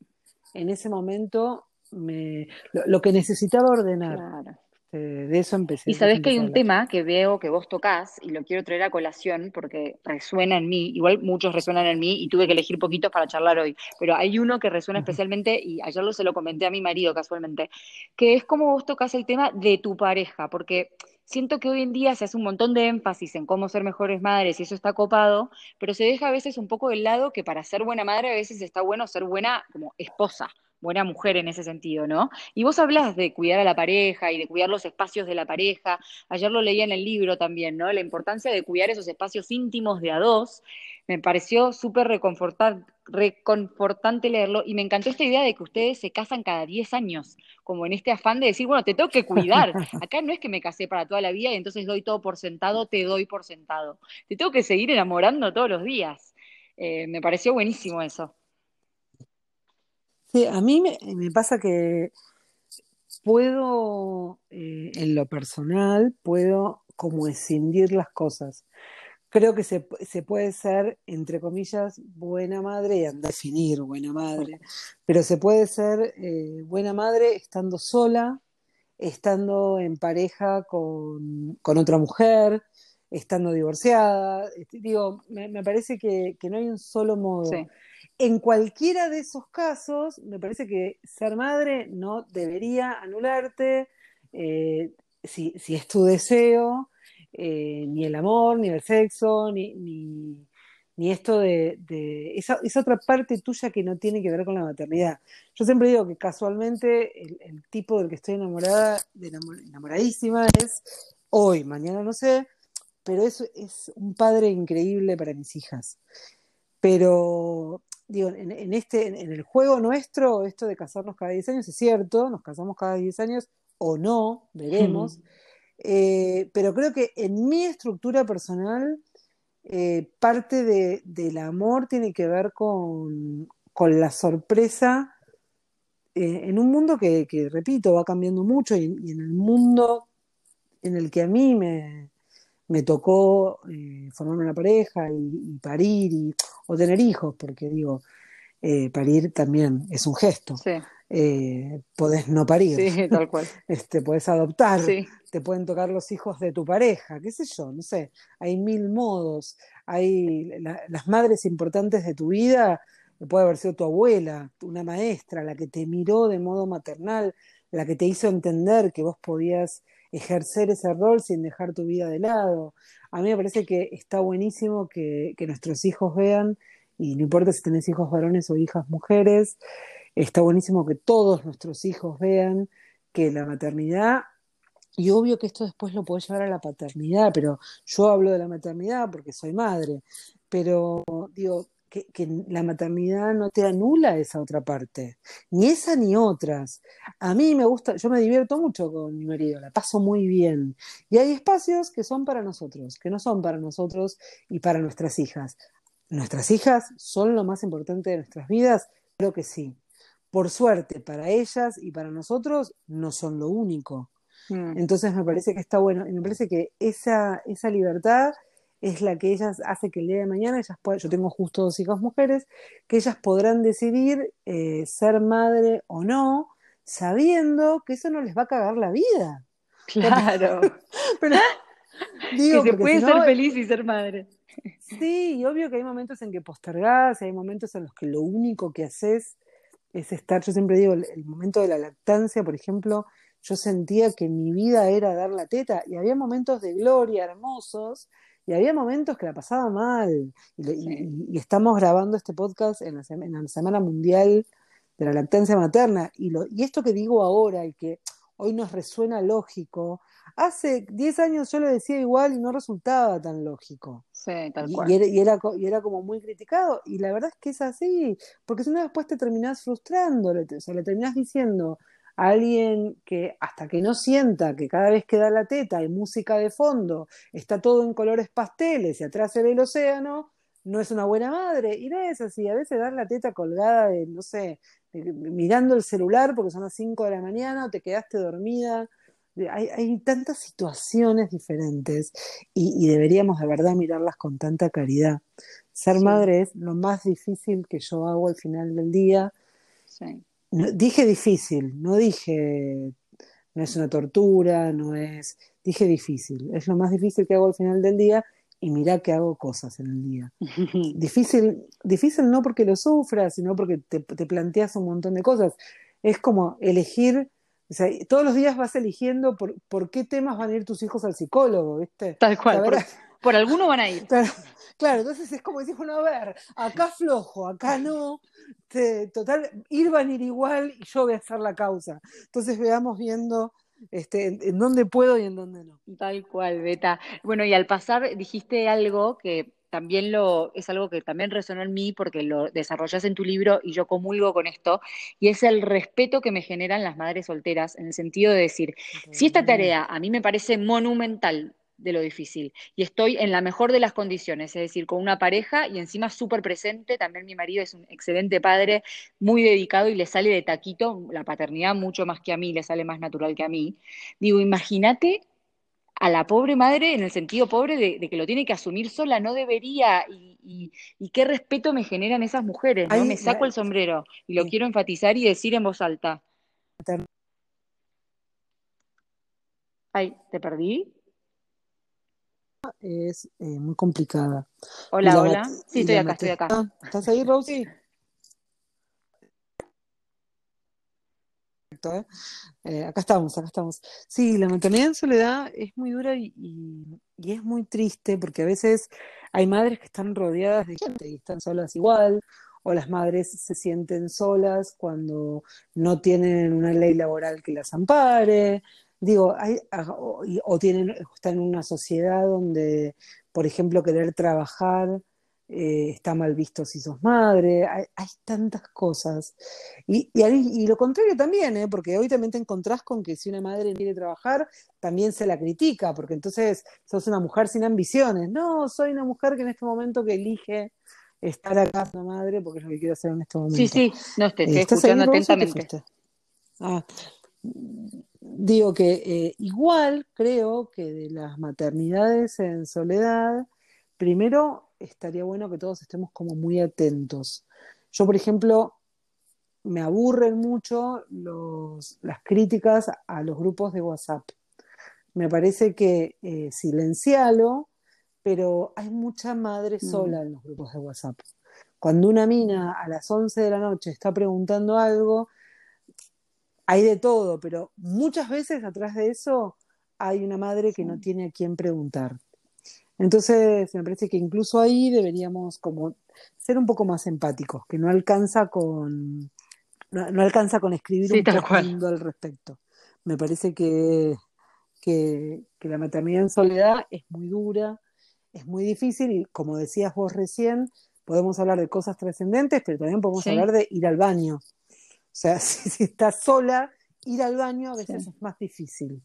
en ese momento me, lo, que necesitaba ordenar. Claro. Este, de eso empecé. Y sabes que hay un tema que veo que vos tocas y lo quiero traer a colación porque resuena en mí, igual muchos resuenan en mí y tuve que elegir poquitos para charlar hoy, pero hay uno que resuena especialmente y ayer lo se lo comenté a mi marido casualmente, que es como vos tocas el tema de tu pareja, porque siento que hoy en día se hace un montón de énfasis en cómo ser mejores madres y eso está copado, pero se deja a veces un poco del lado que para ser buena madre a veces está bueno ser buena como esposa buena mujer en ese sentido, ¿no? Y vos hablas de cuidar a la pareja y de cuidar los espacios de la pareja. Ayer lo leía en el libro también, ¿no? La importancia de cuidar esos espacios íntimos de a dos. Me pareció súper reconfortante leerlo y me encantó esta idea de que ustedes se casan cada 10 años, como en este afán de decir, bueno, te tengo que cuidar. Acá no es que me casé para toda la vida y entonces doy todo por sentado, te doy por sentado. Te tengo que seguir enamorando todos los días. Eh, me pareció buenísimo eso. Sí, a mí me, pasa que puedo, eh, en lo personal, puedo como escindir las cosas. Creo que se, puede ser, entre comillas, buena madre y definir buena madre, pero se puede ser eh, buena madre estando sola, estando en pareja con, otra mujer, estando divorciada. Este, digo, me, parece que, no hay un solo modo. En cualquiera de esos casos, me parece que ser madre no debería anularte eh, si, es tu deseo, eh, ni el amor, ni el sexo, ni, ni, esto de, esa, otra parte tuya que no tiene que ver con la maternidad. Yo siempre digo que casualmente el, tipo del que estoy enamorada, enamoradísima, es hoy, mañana no sé, pero es un padre increíble para mis hijas. Pero digo, en, este, en, el juego nuestro, esto de casarnos cada 10 años es cierto, nos casamos cada 10 años o no, veremos. Eh, pero creo que en mi estructura personal, eh, parte del amor tiene que ver con, la sorpresa eh, en un mundo que, repito, va cambiando mucho y, en el mundo en el que a mí me, me tocó formar una pareja y, parir y, o tener hijos, porque digo, eh, parir también es un gesto. Eh, podés no parir. Sí, tal cual. este, podés adoptar. Te pueden tocar los hijos de tu pareja, qué sé yo, no sé. Hay mil modos. Hay las madres importantes de tu vida, puede haber sido tu abuela, una maestra, la que te miró de modo maternal, la que te hizo entender que vos podías ejercer ese rol sin dejar tu vida de lado. A mí me parece que está buenísimo que, nuestros hijos vean, y no importa si tenés hijos varones o hijas mujeres, está buenísimo que todos nuestros hijos vean que la maternidad, y obvio que esto después lo puede llevar a la paternidad, pero yo hablo de la maternidad porque soy madre, pero digo, que, la maternidad no te anula esa otra parte, ni esa ni otras. A mí me gusta, yo me divierto mucho con mi marido, la paso muy bien. Y hay espacios que son para nosotros, que no son para nosotros y para nuestras hijas. ¿Nuestras hijas son lo más importante de nuestras vidas? Creo que sí. Por suerte, para ellas y para nosotros no son lo único. Mm. Entonces me parece que está bueno, y me parece que esa, esa libertad es la que ellas hace que el día de mañana ellas puedan, yo tengo justo dos hijas mujeres, que ellas podrán decidir eh, ser madre o no, sabiendo que eso no les va a cagar la vida. Claro. Pero, digo, que se puede ser feliz y ser madre. Sí, y obvio que hay momentos en que postergás, hay momentos en los que lo único que haces es estar, yo siempre digo, el momento de la lactancia, por ejemplo, yo sentía que mi vida era dar la teta y había momentos de gloria hermosos y había momentos que la pasaba mal. Y, estamos grabando este podcast en la, Semana Mundial de la Lactancia Materna. Y, lo, y esto que digo ahora y que hoy nos resuena lógico, hace 10 años yo lo decía igual y no resultaba tan lógico. Sí, tal cual. Y, era, y, era, y era como muy criticado. Y la verdad es que es así, porque si no después te terminás frustrando, o sea, le terminás diciendo, alguien que hasta que no sienta que cada vez que da la teta hay música de fondo, está todo en colores pasteles y atrás se ve el océano, no es una buena madre. Y no es así, a veces dar la teta colgada de, no sé, mirando el celular porque son las 5 de la mañana o te quedaste dormida hay, hay tantas situaciones diferentes y, y deberíamos de verdad mirarlas con tanta claridad. Ser Sí, madre es lo más difícil que yo hago al final del día. sí. No- dije difícil, no dije, no es una tortura, no es, dije difícil. Es lo más difícil que hago al final del día y mirá que hago cosas en el día. Difícil, difícil no porque lo sufras, sino porque te, te planteas un montón de cosas. Es como elegir, o sea, todos los días vas eligiendo por, por qué temas van a ir tus hijos al psicólogo, ¿viste? Tal cual, por, por alguno van a ir. claro, entonces es como decir, bueno, a ver, acá flojo, acá no, te- total, ir van a ir igual y yo voy a ser la causa. Entonces veamos viendo este, en, en dónde puedo y en dónde no. Tal cual, Beta. Bueno, y al pasar dijiste algo que también lo, es algo que también resonó en mí porque lo desarrollas en tu libro y yo comulgo con esto, y es el respeto que me generan las madres solteras, en el sentido de decir, si esta tarea a mí me parece monumental de lo difícil y estoy en la mejor de las condiciones, es decir, con una pareja y encima súper presente, también mi marido es un excelente padre, muy dedicado y le sale de taquito la paternidad mucho más que a mí, le sale más natural que a mí. Digo, imagínate a la pobre madre en el sentido pobre de, de que lo tiene que asumir sola, no debería, y, y- y qué respeto me generan esas mujeres, ¿no? Me saco el sombrero y lo sí, quiero enfatizar y decir en voz alta. Ay, ¿te perdí? Es eh, muy complicada. Hola, la, hola. Sí, estoy acá, estoy mate- acá. Ah, ¿Estás ahí, Rosy? Perfecto, ¿eh? Eh, acá estamos, acá estamos. Sí, la maternidad en soledad es muy dura y, y- y es muy triste porque a veces hay madres que están rodeadas de gente y están solas igual, o las madres se sienten solas cuando no tienen una ley laboral que las ampare. Digo, hay, a- o, o tienen, están en una sociedad donde, por ejemplo, querer trabajar eh, está mal visto si sos madre. Hay, hay tantas cosas. Y, y, al- y lo contrario también, ¿eh? porque hoy también te encontrás con que si una madre quiere trabajar, también se la critica, porque entonces sos una mujer sin ambiciones. No, soy una mujer que en este momento que elige estar acá siendo madre porque es lo que quiero hacer en este Sí, momento. sí, no, te estoy ¿estás ahí, escuchando atentamente. Ah, digo que eh, igual creo que de las maternidades en soledad, primero estaría bueno que todos estemos como muy atentos. Yo, por ejemplo, me aburren mucho los, las críticas a los grupos de WhatsApp. Me parece que eh, silencialo, pero hay mucha madre sola Mm, en los grupos de WhatsApp. Cuando una mina a las 11 de la noche está preguntando algo, hay de todo, pero muchas veces atrás de eso hay una madre que no tiene a quién preguntar. Entonces, me parece que incluso ahí deberíamos como ser un poco más empáticos, que no alcanza con, no, no alcanza con escribir Sí, un al respecto. Me parece que, que, que la maternidad en soledad es muy dura, es muy difícil y como decías vos recién, podemos hablar de cosas trascendentes, pero también podemos hablar de ir al baño. O sea, si, si estás sola, ir al baño a veces sí. es más difícil,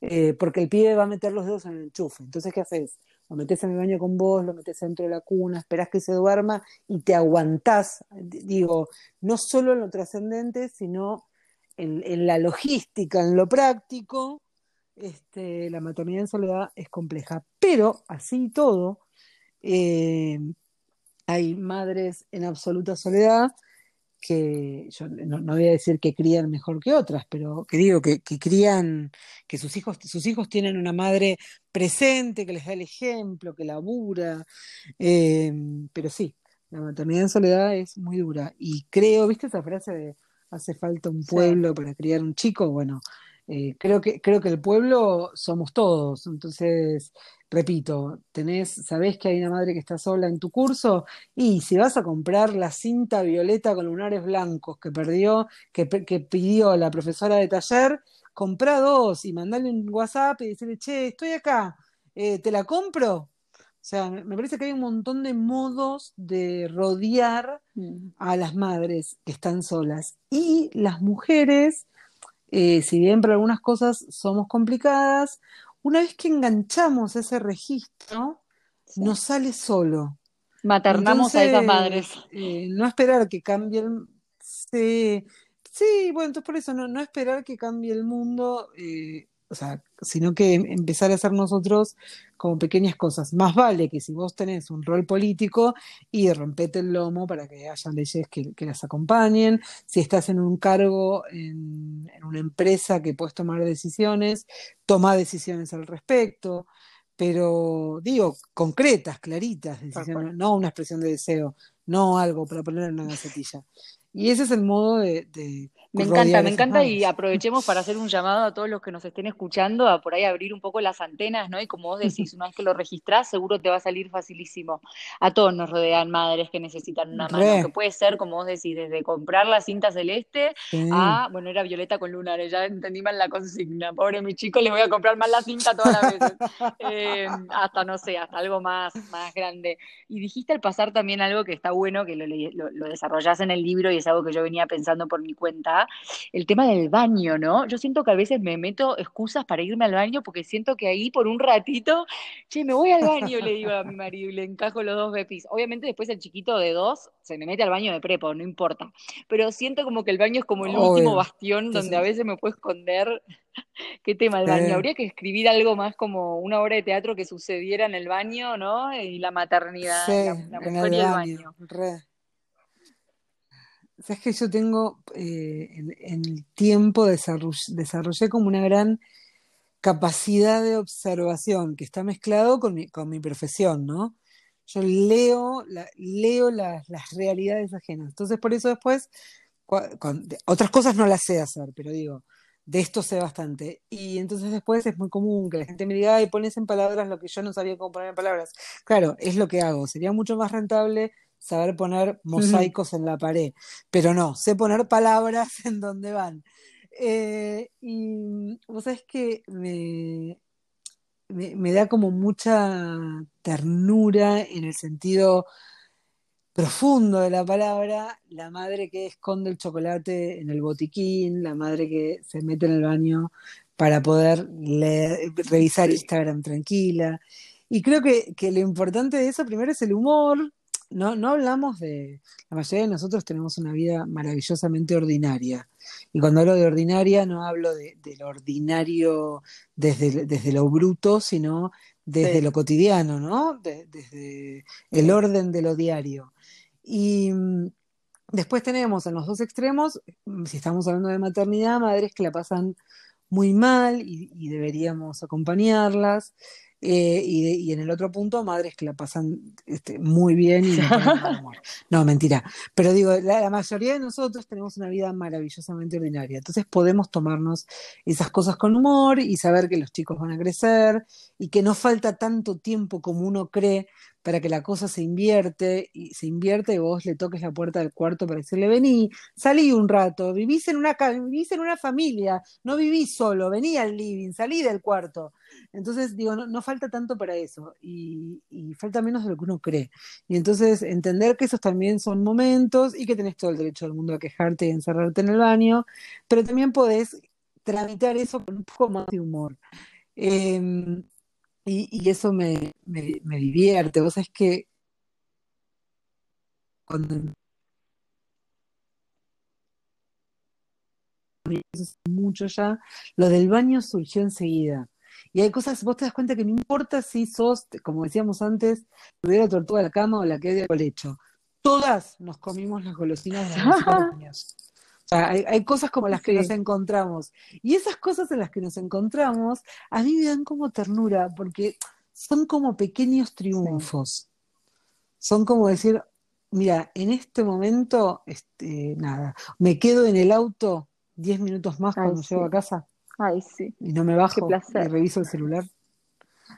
eh, porque el pibe va a meter los dedos en el enchufe. Entonces, ¿qué haces? Lo metes en el baño con vos, lo metes dentro de la cuna, esperás que se duerma y te aguantás. Digo, no solo en lo trascendente, sino en, en la logística, en lo práctico. Este, la maternidad en soledad es compleja, pero así y todo, eh, hay madres en absoluta soledad que yo no, no voy a decir que crían mejor que otras, pero que digo que, que crían, que sus hijos, sus hijos tienen una madre presente, que les da el ejemplo, que labura, eh, pero sí, la maternidad en soledad es muy dura. Y creo, ¿viste esa frase de hace falta un Sí, pueblo para criar un chico? Bueno, eh, creo que, creo que el pueblo somos todos. Entonces, repito, tenés, sabés que hay una madre que está sola en tu curso, y si vas a comprar la cinta violeta con lunares blancos que perdió, que, que pidió la profesora de taller, comprá dos y mandale un WhatsApp y decirle, che, estoy acá, eh, ¿te la compro? O sea, me me parece que hay un montón de modos de rodear mm, a las madres que están solas. Y las mujeres, eh, si bien para algunas cosas somos complicadas, una vez que enganchamos ese registro, sí. nos sale solo. Maternamos a esas madres. Eh, no esperar que cambie el... Sí, sí, bueno, entonces por eso no, no esperar que cambie el mundo. eh, o sea, sino que empezar a hacer nosotros como pequeñas cosas. Más vale que si vos tenés un rol político y rompete el lomo para que haya leyes que, las acompañen. Si estás en un cargo en, una empresa que puedes tomar decisiones, toma decisiones al respecto. Pero digo, concretas, claritas, decisiones, no una expresión de deseo, no algo para poner en una gacetilla. Y ese es el modo de, me encanta, me encanta y aprovechemos para hacer un llamado a todos los que nos estén escuchando a por ahí abrir un poco las antenas, ¿no? Y como vos decís, una vez que lo registrás, seguro te va a salir facilísimo. A todos nos rodean madres que necesitan una mano, que puede ser, como vos decís, desde comprar la cinta celeste a, bueno, era Violeta con lunares, ya entendí mal la consigna. Pobre mi chico, le voy a comprar más la cinta todas las veces. Eh, hasta, no sé, hasta algo más, más grande. Y dijiste al pasar también algo que está bueno, que lo, lo, lo desarrollás en el libro y es algo que yo venía pensando por mi cuenta el tema del baño, ¿no? Yo siento que a veces me meto excusas para irme al baño porque siento que ahí por un ratito, che, me voy al baño, le digo a mi marido y le encajo los dos bepis. Obviamente después el chiquito de dos se me mete al baño de prepo, no importa. Pero siento como que el baño es como el último bastión donde a veces me puedo esconder. ¿Qué tema el baño? Habría que escribir algo más como una obra de teatro que sucediera en el baño, ¿no? Y la maternidad, la, mujer y el baño. Sabes que yo tengo, eh, en, el tiempo desarrollé, como una gran capacidad de observación que está mezclado con mi, con mi profesión, ¿no? Yo leo, leo las realidades ajenas. Entonces, por eso después, otras cosas no las sé hacer, pero digo, de esto sé bastante. Y entonces después es muy común que la gente me diga, ay, pones en palabras lo que yo no sabía cómo poner en palabras. Claro, es lo que hago. Sería mucho más rentable saber poner mosaicos en la pared, pero no, sé poner palabras en donde van. Eh, y vos sabés que me, me, da como mucha ternura en el sentido profundo de la palabra, la madre que esconde el chocolate en el botiquín, la madre que se mete en el baño para poder revisar Instagram tranquila. Y creo que, que, lo importante de eso primero es el humor, no, no hablamos de, la mayoría de nosotros tenemos una vida maravillosamente ordinaria. Y cuando hablo de ordinaria no hablo de, lo ordinario desde, desde, lo bruto, sino desde lo cotidiano, ¿no? desde el orden de lo diario. Y mm, después tenemos en los dos extremos, mm, si estamos hablando de maternidad, madres que la pasan muy mal y deberíamos acompañarlas. Eh, y, en el otro punto, madres que la pasan este, muy bien y no No, mentira. Pero digo, la, mayoría de nosotros tenemos una vida maravillosamente ordinaria. Entonces podemos tomarnos esas cosas con humor y saber que los chicos van a crecer y que no falta tanto tiempo como uno cree para que la cosa se invierte y se invierte y vos le toques la puerta del cuarto para decirle vení, salí un rato, vivís en una vivís en una familia, no vivís solo, vení al living, salí del cuarto. Entonces, digo, no, falta tanto para eso y, falta menos de lo que uno cree. Y entonces, entender que esos también son momentos y que tenés todo el derecho del mundo a quejarte y encerrarte en el baño, pero también podés tramitar eso con un poco más de humor. Em, y, eso me, me, divierte. Vos sabés que cuando mucho ya, lo del baño surgió enseguida. Y hay cosas, vos te das cuenta que no importa si sos, como decíamos antes, tuviera tortuga de la cama o la que hay colecho. Todas nos comimos las golosinas de los niños. O sea, hay, cosas como las que nos encontramos. Y esas cosas en las que nos encontramos, a mí me dan como ternura, porque son como pequeños triunfos. Son como decir, mira, en este momento, este, nada, me quedo en el auto 10 minutos más cuando llego a casa. Ay, sí. Y no me bajo y reviso el celular.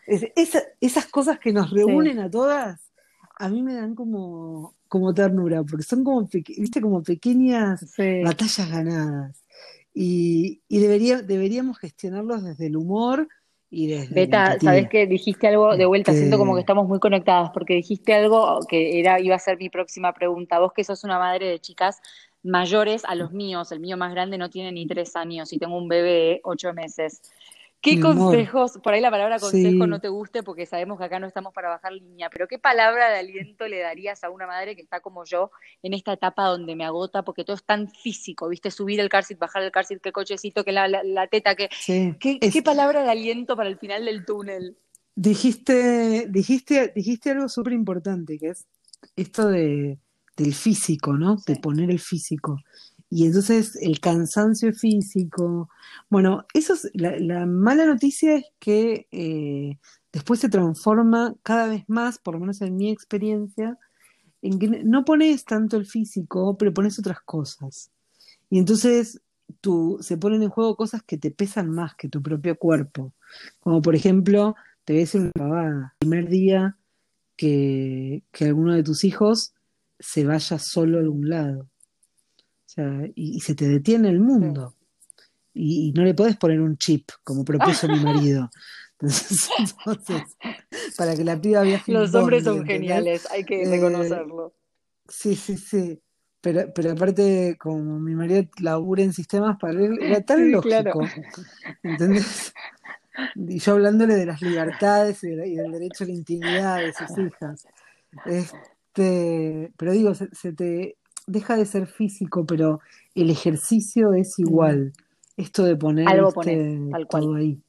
esas cosas que nos reúnen a todas, a mí me dan como, como ternura, porque son como, ¿viste? como pequeñas batallas ganadas. Y, y debería, deberíamos gestionarlos desde el humor y desde Beta, sabes que dijiste algo de vuelta, siento como que estamos muy conectadas, porque dijiste algo que era, iba a ser mi próxima pregunta. Vos que sos una madre de chicas, mayores a los míos. El mío más grande no tiene ni tres años y tengo un bebé de ocho meses. ¿Qué mi amor. consejos, por ahí la palabra consejo Sí, no te guste porque sabemos que acá no estamos para bajar línea, pero qué palabra de aliento le darías a una madre que está como yo en esta etapa donde me agota porque todo es tan físico, ¿viste? Subir el seat, bajar el seat, qué cochecito, que la, la, la teta, que... sí. ¿Qué, qué palabra de aliento para el final del túnel? dijiste, dijiste, dijiste algo súper importante, que es esto de, del físico, ¿no? De poner el físico. Y entonces el cansancio físico. Bueno, eso es, la, la mala noticia es que eh, después se transforma cada vez más, por lo menos en mi experiencia, en que no pones tanto el físico, pero pones otras cosas. Y entonces tú, se ponen en juego cosas que te pesan más que tu propio cuerpo. Como por ejemplo, te a decir una pavada. El primer día que, que alguno de tus hijos se vaya solo a algún lado. Sea, y, y se te detiene el sí. mundo. Y, y no le podés poner un chip, como propuso mi marido. Entonces, entonces, para que la piba viaje Los hombres son ¿entendés? geniales, hay que Eh, reconocerlo. Sí, sí, sí. Pero, pero aparte, como mi marido labura en sistemas para él, era tan Sí, claro. lógico, ¿entendés? Y yo hablándole de las libertades y, de la- y del derecho a la intimidad de sus hijas. Este, pero digo, se, se te deja de ser físico, pero el ejercicio es igual. Esto de poner, Algo tal cual. todo ahí.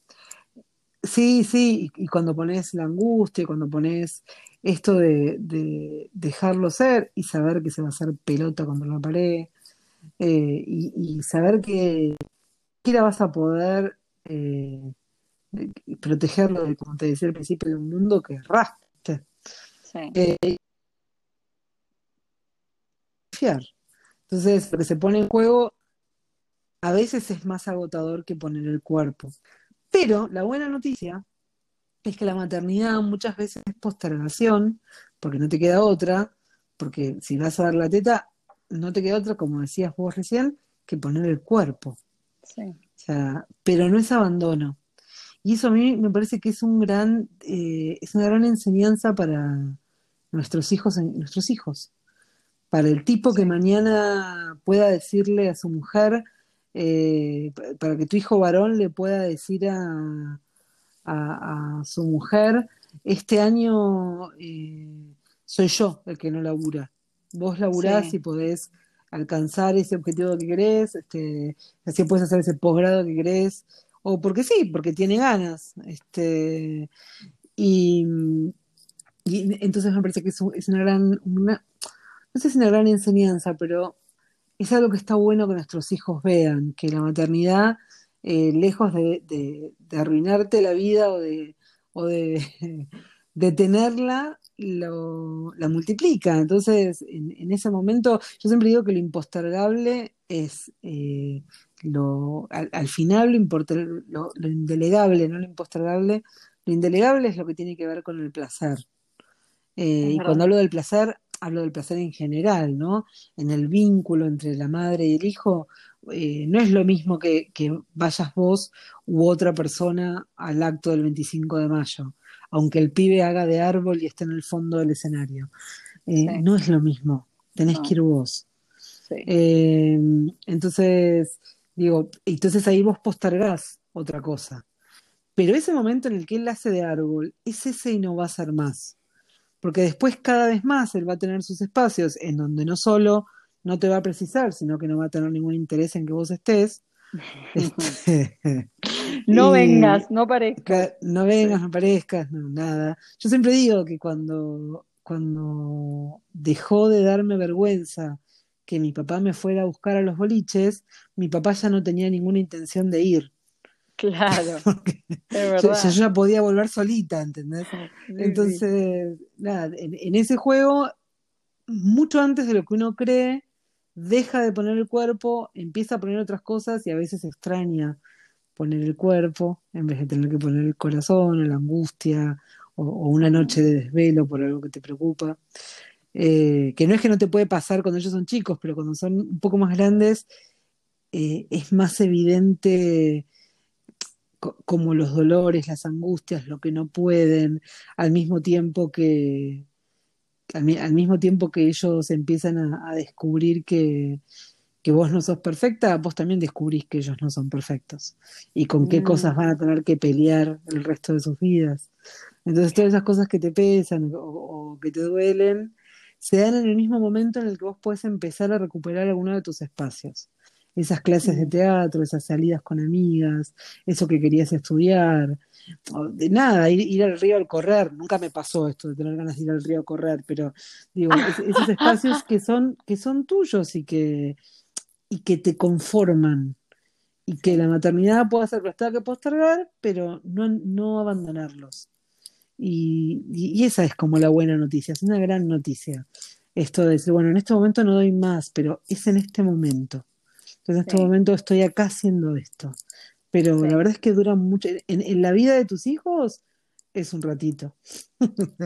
Sí, sí, y, y cuando pones la angustia, cuando pones esto de, de dejarlo ser y saber que se va a hacer pelota contra la pared, eh, y, y saber que siquiera vas a poder eh, protegerlo de, como te decía al principio, de un mundo que rastre, Sí, eh, Entonces, lo que se pone en juego a veces es más agotador que poner el cuerpo. Pero la buena noticia es que la maternidad muchas veces es postergación, porque no te queda otra, porque si vas a dar la teta, no te queda otra, como decías vos recién, que poner el cuerpo. sí. O sea, pero no es abandono. Y eso a mí me parece que es un gran, eh, es una gran enseñanza para nuestros hijos, nuestros hijos. Para el tipo que mañana pueda decirle a su mujer, eh, pa- para que tu hijo varón le pueda decir a, a- a su mujer, este año eh, soy yo el que no labura. Vos laburás Sí, y podés alcanzar ese objetivo que querés, este, así puedes hacer ese posgrado que querés, o porque sí, porque tiene ganas. Este, y, y entonces me parece que es, un- es una gran, una, no sé si es una gran enseñanza, pero es algo que está bueno que nuestros hijos vean, que la maternidad, eh, lejos de, de- de arruinarte la vida o de, o de, de tenerla, lo- la multiplica. Entonces, en, en ese momento, yo siempre digo que lo impostergable es eh, lo, al, al final lo, importa- lo, lo indelegable, no lo impostergable. Lo indelegable es lo que tiene que ver con el placer. Eh, y cuando hablo del placer, hablo del placer en general, ¿no? En el vínculo entre la madre y el hijo, eh, no es lo mismo que, que vayas vos u otra persona al acto del 25 de mayo, aunque el pibe haga de árbol y esté en el fondo del escenario. Eh, Sí, no es lo mismo, tenés que ir vos. sí, Eh, entonces, digo, entonces ahí vos postergás otra cosa. Pero ese momento en el que él hace de árbol, es ese y no va a ser más porque después cada vez más él va a tener sus espacios en donde no solo no te va a precisar, sino que no va a tener ningún interés en que vos estés. Este, No y vengas, no parezcas. ca- no vengas, no parezcas, no, nada. Yo siempre digo que cuando, cuando dejó de darme vergüenza que mi papá me fuera a buscar a los boliches, mi papá ya no tenía ninguna intención de ir, claro, porque es yo, ya podía volver solita, ¿entendés? Sí. Entonces, nada, en, en ese juego, mucho antes de lo que uno cree, deja de poner el cuerpo, empieza a poner otras cosas y a veces extraña poner el cuerpo en vez de tener que poner el corazón o la angustia o, o una noche de desvelo por algo que te preocupa. Eh, que no es que no te puede pasar cuando ellos son chicos, pero cuando son un poco más grandes eh, es más evidente como los dolores, las angustias, lo que no pueden, al mismo tiempo que, al, mi- al mismo tiempo que ellos empiezan a, a descubrir que, que vos no sos perfecta, vos también descubrís que ellos no son perfectos y con qué cosas Mm, van a tener que pelear el resto de sus vidas. Entonces todas esas cosas que te pesan o, o que te duelen, se dan en el mismo momento en el que vos podés empezar a recuperar alguno de tus espacios. Esas clases de mm, teatro, esas salidas con amigas, eso que querías estudiar, de nada, ir, ir al río al correr. Nunca me pasó esto de tener ganas de ir al río a correr, pero digo, es- esos espacios que son, que son tuyos y que, y que te conforman y que la maternidad puede ser tenga que postergar, pero no, no abandonarlos. Y, y- y esa es como la buena noticia, es una gran noticia. Esto de decir, bueno, en este momento no doy más, pero es en este momento. Entonces, en este momento estoy acá haciendo esto. Pero la verdad es que dura mucho. En, en la vida de tus hijos es un ratito.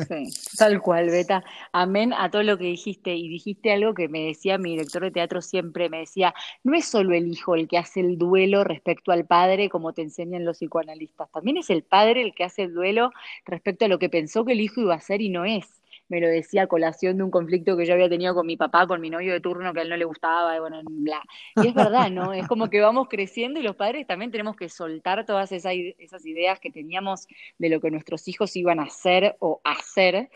Sí, tal cual, Beta. Amén a todo lo que dijiste. Y dijiste algo que me decía mi director de teatro siempre, me decía, no es solo el hijo el que hace el duelo respecto al padre, como te enseñan los psicoanalistas, también es el padre el que hace el duelo respecto a lo que pensó que el hijo iba a hacer y no es. Me lo decía a colación de un conflicto que yo había tenido con mi papá, con mi novio de turno, que a él no le gustaba, y bueno, bla. Y es verdad, ¿no? Es como que vamos creciendo y los padres también tenemos que soltar todas esas, esas ideas que teníamos de lo que nuestros hijos iban a hacer o hacer.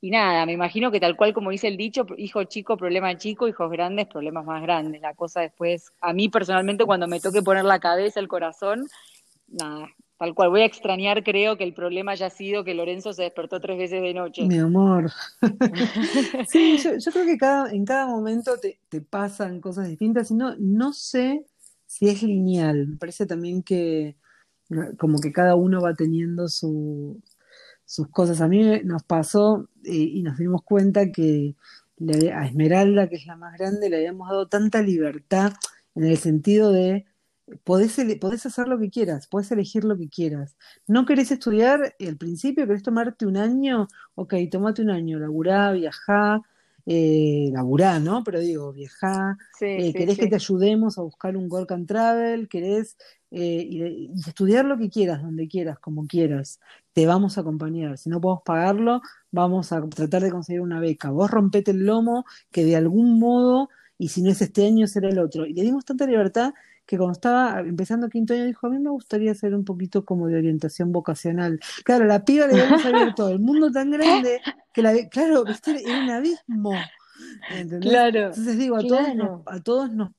Y nada, me imagino que tal cual como dice el dicho, hijo chico, problema chico, hijos grandes, problemas más grandes. La cosa después, a mí personalmente, cuando me toque poner la cabeza, el corazón, nada, tal cual. Voy a extrañar, creo, que el problema haya sido que Lorenzo se despertó tres veces de noche. Mi amor. Sí, yo, yo creo que cada, en cada momento te, te pasan cosas distintas y no, no sé si es lineal. Me parece también que como que cada uno va teniendo su, sus cosas. A mí nos pasó eh, y nos dimos cuenta que le- a Esmeralda, que es la más grande, le habíamos dado tanta libertad en el sentido de podés, podés hacer lo que quieras, podés elegir lo que quieras. No querés estudiar al principio, querés tomarte un año, ok, tomate un año, laburá, viajá, eh, laburá, ¿no? Pero digo, viajá, Sí, eh, sí, querés que te ayudemos a buscar un work and travel, querés eh, y, y estudiar lo que quieras, donde quieras, como quieras te vamos a acompañar. Si no podemos pagarlo, vamos a tratar de conseguir una beca. Vos rompete el lomo, que de algún modo, y si no es este año, será el otro. Y le dimos tanta libertad que cuando estaba empezando quinto año dijo, a mí me gustaría hacer un poquito como de orientación vocacional. Claro, la piba le habíamos abierto el mundo tan grande que la, claro, viste, era un abismo. ¿Entendés? Claro, Entonces digo, a todos nos, a todos nos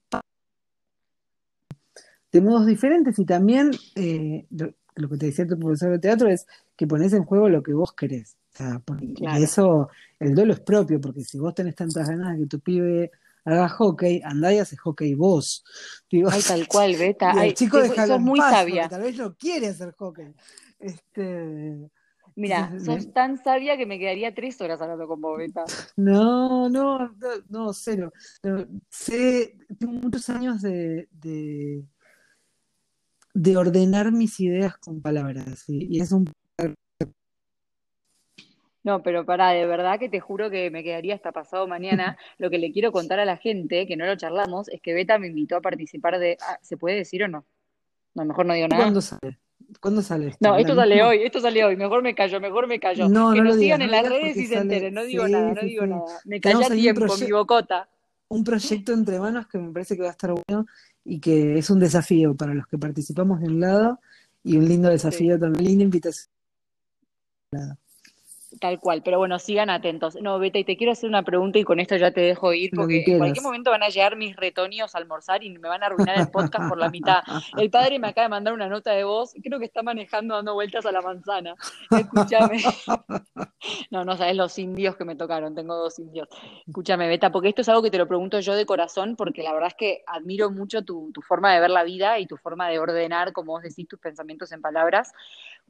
de modos diferentes y también eh, lo, que te decía tu profesor de teatro es que pones en juego lo que vos querés. O sea, Claro. eso, el duelo es propio, porque si vos tenés tantas ganas de que tu pibe haga hockey, andá y haces hockey vos. Digo, Ay, tal cual, Beta. Ay, chico te- sos muy sabia. tal vez no quiere hacer hockey. Este, Mira, sos tan sabia que me quedaría tres horas hablando con vos, Beta. no, no, no, no, cero. No, sé, tengo muchos años de, de, de ordenar mis ideas con palabras, y, y es un No, pero pará, de verdad que te juro que me quedaría hasta pasado mañana. Lo que le quiero contar a la gente, que no lo charlamos, es que Beta me invitó a participar de... ah, ¿se puede decir o no? No, mejor no digo nada. ¿Cuándo sale? ¿Cuándo sale esto? No, ¿La esto sale misma? hoy, esto sale hoy. Mejor me callo, mejor me callo. No, Que no nos lo digas, sigan no en las redes y se sale. enteren. No digo Sí, nada, no sí, digo sí. nada. Me callé tiempo, mi proye- bocota. un proyecto entre manos que me parece que va a estar bueno y que es un desafío para los que participamos de un lado y un lindo Sí. desafío también, linda invitación. Tal cual, pero bueno, sigan atentos. No, Beta, y te quiero hacer una pregunta y con esto ya te dejo ir, porque en cualquier momento van a llegar mis retoños a almorzar y me van a arruinar el podcast por la mitad. El padre me acaba de mandar una nota de voz, creo que está manejando dando vueltas a la manzana. Escúchame. No, no sabes los indios que me tocaron, tengo dos indios. Escúchame, Beta, porque esto es algo que te lo pregunto yo de corazón, porque la verdad es que admiro mucho tu, tu forma de ver la vida y tu forma de ordenar, como vos decís, tus pensamientos en palabras.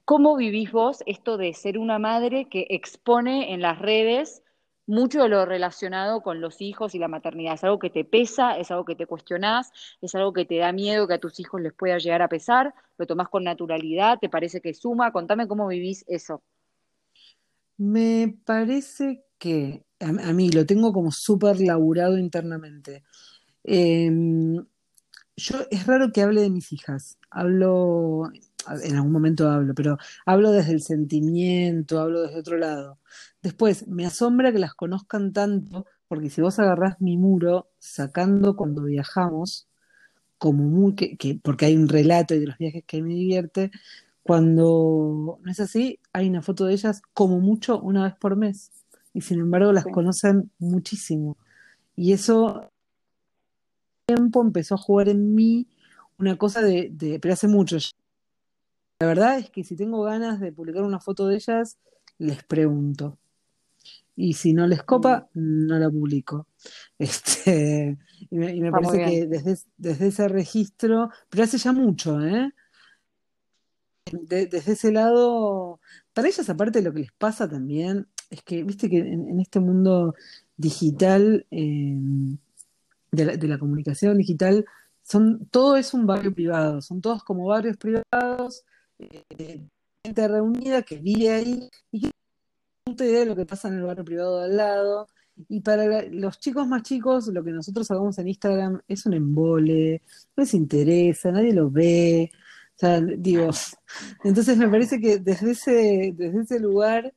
¿Cómo vivís vos esto de ser una madre que expone en las redes mucho de lo relacionado con los hijos y la maternidad? ¿Es algo que te pesa? ¿Es algo que te cuestionás? ¿Es algo que te da miedo que a tus hijos les pueda llegar a pesar? ¿Lo tomás con naturalidad? ¿Te parece que suma? Contame cómo vivís eso. Me parece que a, mí lo tengo como súper laburado internamente. Em, yo es raro que hable de mis hijas. Hablo, en algún momento hablo, pero hablo desde el sentimiento, hablo desde otro lado. Después, me asombra que las conozcan tanto porque si vos agarrás mi muro, sacando cuando viajamos, como muy, que, que- porque hay un relato y de los viajes que me divierte, cuando no es así, hay una foto de ellas como mucho una vez por mes. Y sin embargo las Sí. conocen muchísimo. Y eso tiempo empezó a jugar en mí una cosa de, de- pero hace mucho. La verdad es que si tengo ganas de publicar una foto de ellas, les pregunto. Y si no les copa, no la publico. Este, y me, y parece que desde, desde ese registro, pero hace ya mucho, ¿eh? De- desde ese lado, para ellas aparte lo que les pasa también es que, viste que en, en este mundo digital, eh, de la, de la comunicación digital, son, todo es un barrio privado, son todos como barrios privados, eh, gente reunida que vive ahí y que puta idea de lo que pasa en el barrio privado de al lado. Y para los chicos más chicos, lo que nosotros hagamos en Instagram es un embole, no les interesa, nadie lo ve. O sea, digo, entonces me parece que desde ese, desde ese lugar,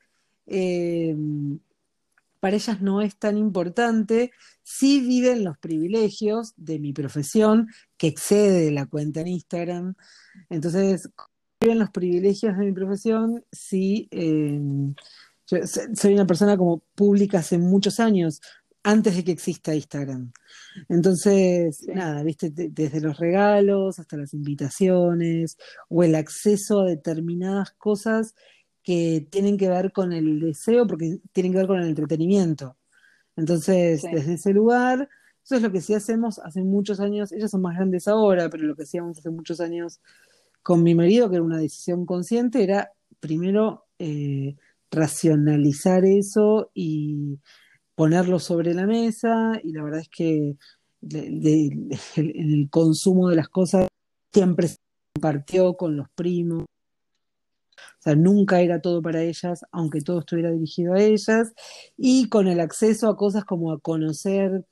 eh, para ellas no es tan importante, sí viven los privilegios de mi profesión, que excede la cuenta en Instagram. Entonces, los privilegios de mi profesión, sí, eh, yo so- soy una persona como pública hace muchos años, antes de que exista Instagram. Entonces, Sí. nada, viste, de- desde los regalos hasta las invitaciones o el acceso a determinadas cosas que tienen que ver con el deseo, porque tienen que ver con el entretenimiento. Entonces, Sí. desde ese lugar, eso es lo que sí hacemos hace muchos años, ellas son más grandes ahora, pero lo que hacíamos hace muchos años con mi marido, que era una decisión consciente, era primero eh, racionalizar eso y ponerlo sobre la mesa, y la verdad es que el, el consumo de las cosas siempre se compartió con los primos. O sea, nunca era todo para ellas, aunque todo estuviera dirigido a ellas, y con el acceso a cosas como a conocer,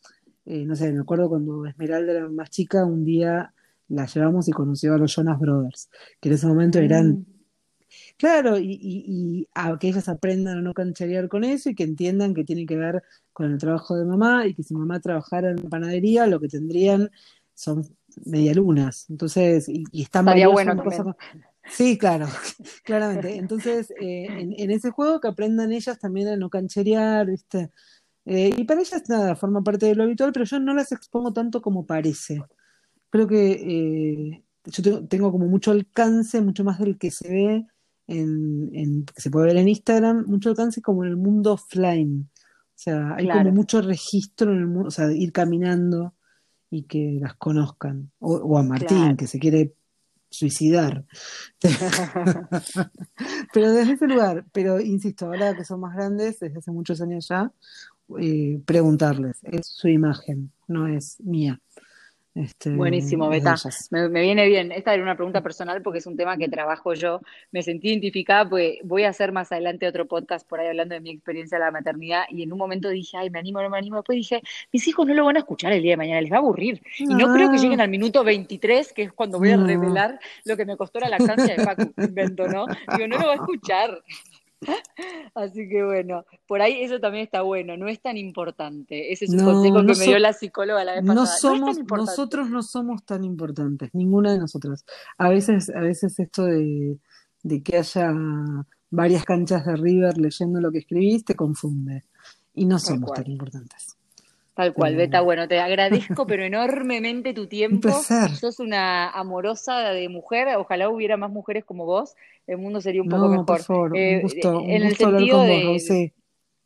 eh, no sé, me acuerdo cuando Esmeralda era más chica, un día la llevamos y conoció a los Jonas Brothers, que en ese momento eran, Mm, claro, y, y- y a que ellas aprendan a no cancherear con eso y que entiendan que tiene que ver con el trabajo de mamá y que si mamá trabajara en panadería, lo que tendrían son medialunas. Entonces, y, y están Estaría bueno una cosa también. con- Sí, claro, claramente. Entonces, eh, en, en ese juego que aprendan ellas también a no cancherear, ¿viste? Eh, y para ellas nada, forma parte de lo habitual, pero yo no las expongo tanto como parece. Creo que eh, yo tengo, tengo como mucho alcance, mucho más del que se ve en, en- que se puede ver en Instagram, mucho alcance como en el mundo offline. O sea, hay como mucho registro en el mundo, o sea, ir caminando y que las conozcan. O, o a Martín, claro. que se quiere suicidar. Pero desde ese lugar, pero insisto, ahora que son más grandes, desde hace muchos años ya, eh, preguntarles, es su imagen, no es mía, este, Buenísimo, Beta. Me, me viene bien. Esta era una pregunta personal porque es un tema que trabajo yo. Me sentí identificada porque voy a hacer más adelante otro podcast por ahí hablando de mi experiencia de la maternidad y en un momento dije, ay, me animo, no me animo. Después dije, mis hijos no lo van a escuchar el día de mañana, les va a aburrir. Y no creo que lleguen No, al minuto 23, que es cuando voy a revelar lo que me costó la lactancia de Facu. Invento, ¿no? Digo, no lo va a escuchar. Así que bueno, por ahí eso también está bueno, no es tan importante. Ese es un no, consejo no, que me dio la psicóloga la vez no pasada. No somos, importante. nosotros no somos tan importantes, ninguna de nosotras. A veces, a veces esto de, de que haya varias canchas de River leyendo lo que escribís te confunde. Y no somos tan importantes. Tal cual, Beta. Bueno, te agradezco, pero enormemente tu un tiempo. placer. Sos una amorosa de mujer. Ojalá hubiera más mujeres como vos. El mundo sería un poco No, por mejor. favor, un Eh, gusto, un en el gusto hablar sentido con vos, Rosy.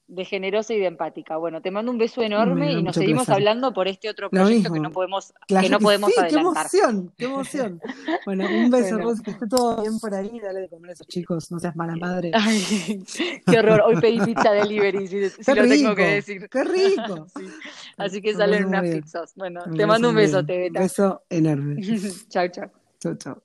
De generosa y de empática. Bueno, te mando un beso Me enorme y nos seguimos placer. hablando por este otro proyecto que no podemos, que Claro no que podemos sí, qué adelantar. emoción, qué emoción. Bueno, un beso, Bueno. Rosy, que esté todo bien por ahí. Dale de comer a esos chicos, no seas mala madre. Ay, qué horror. Hoy pedí pizza delivery, si, si Qué lo tengo que decir. qué rico. Sí. Así que salen unas bien. pizzas. Bueno, Me te mando un muy bien. besote, Un beso enorme. Chao, chao. Chau, chau.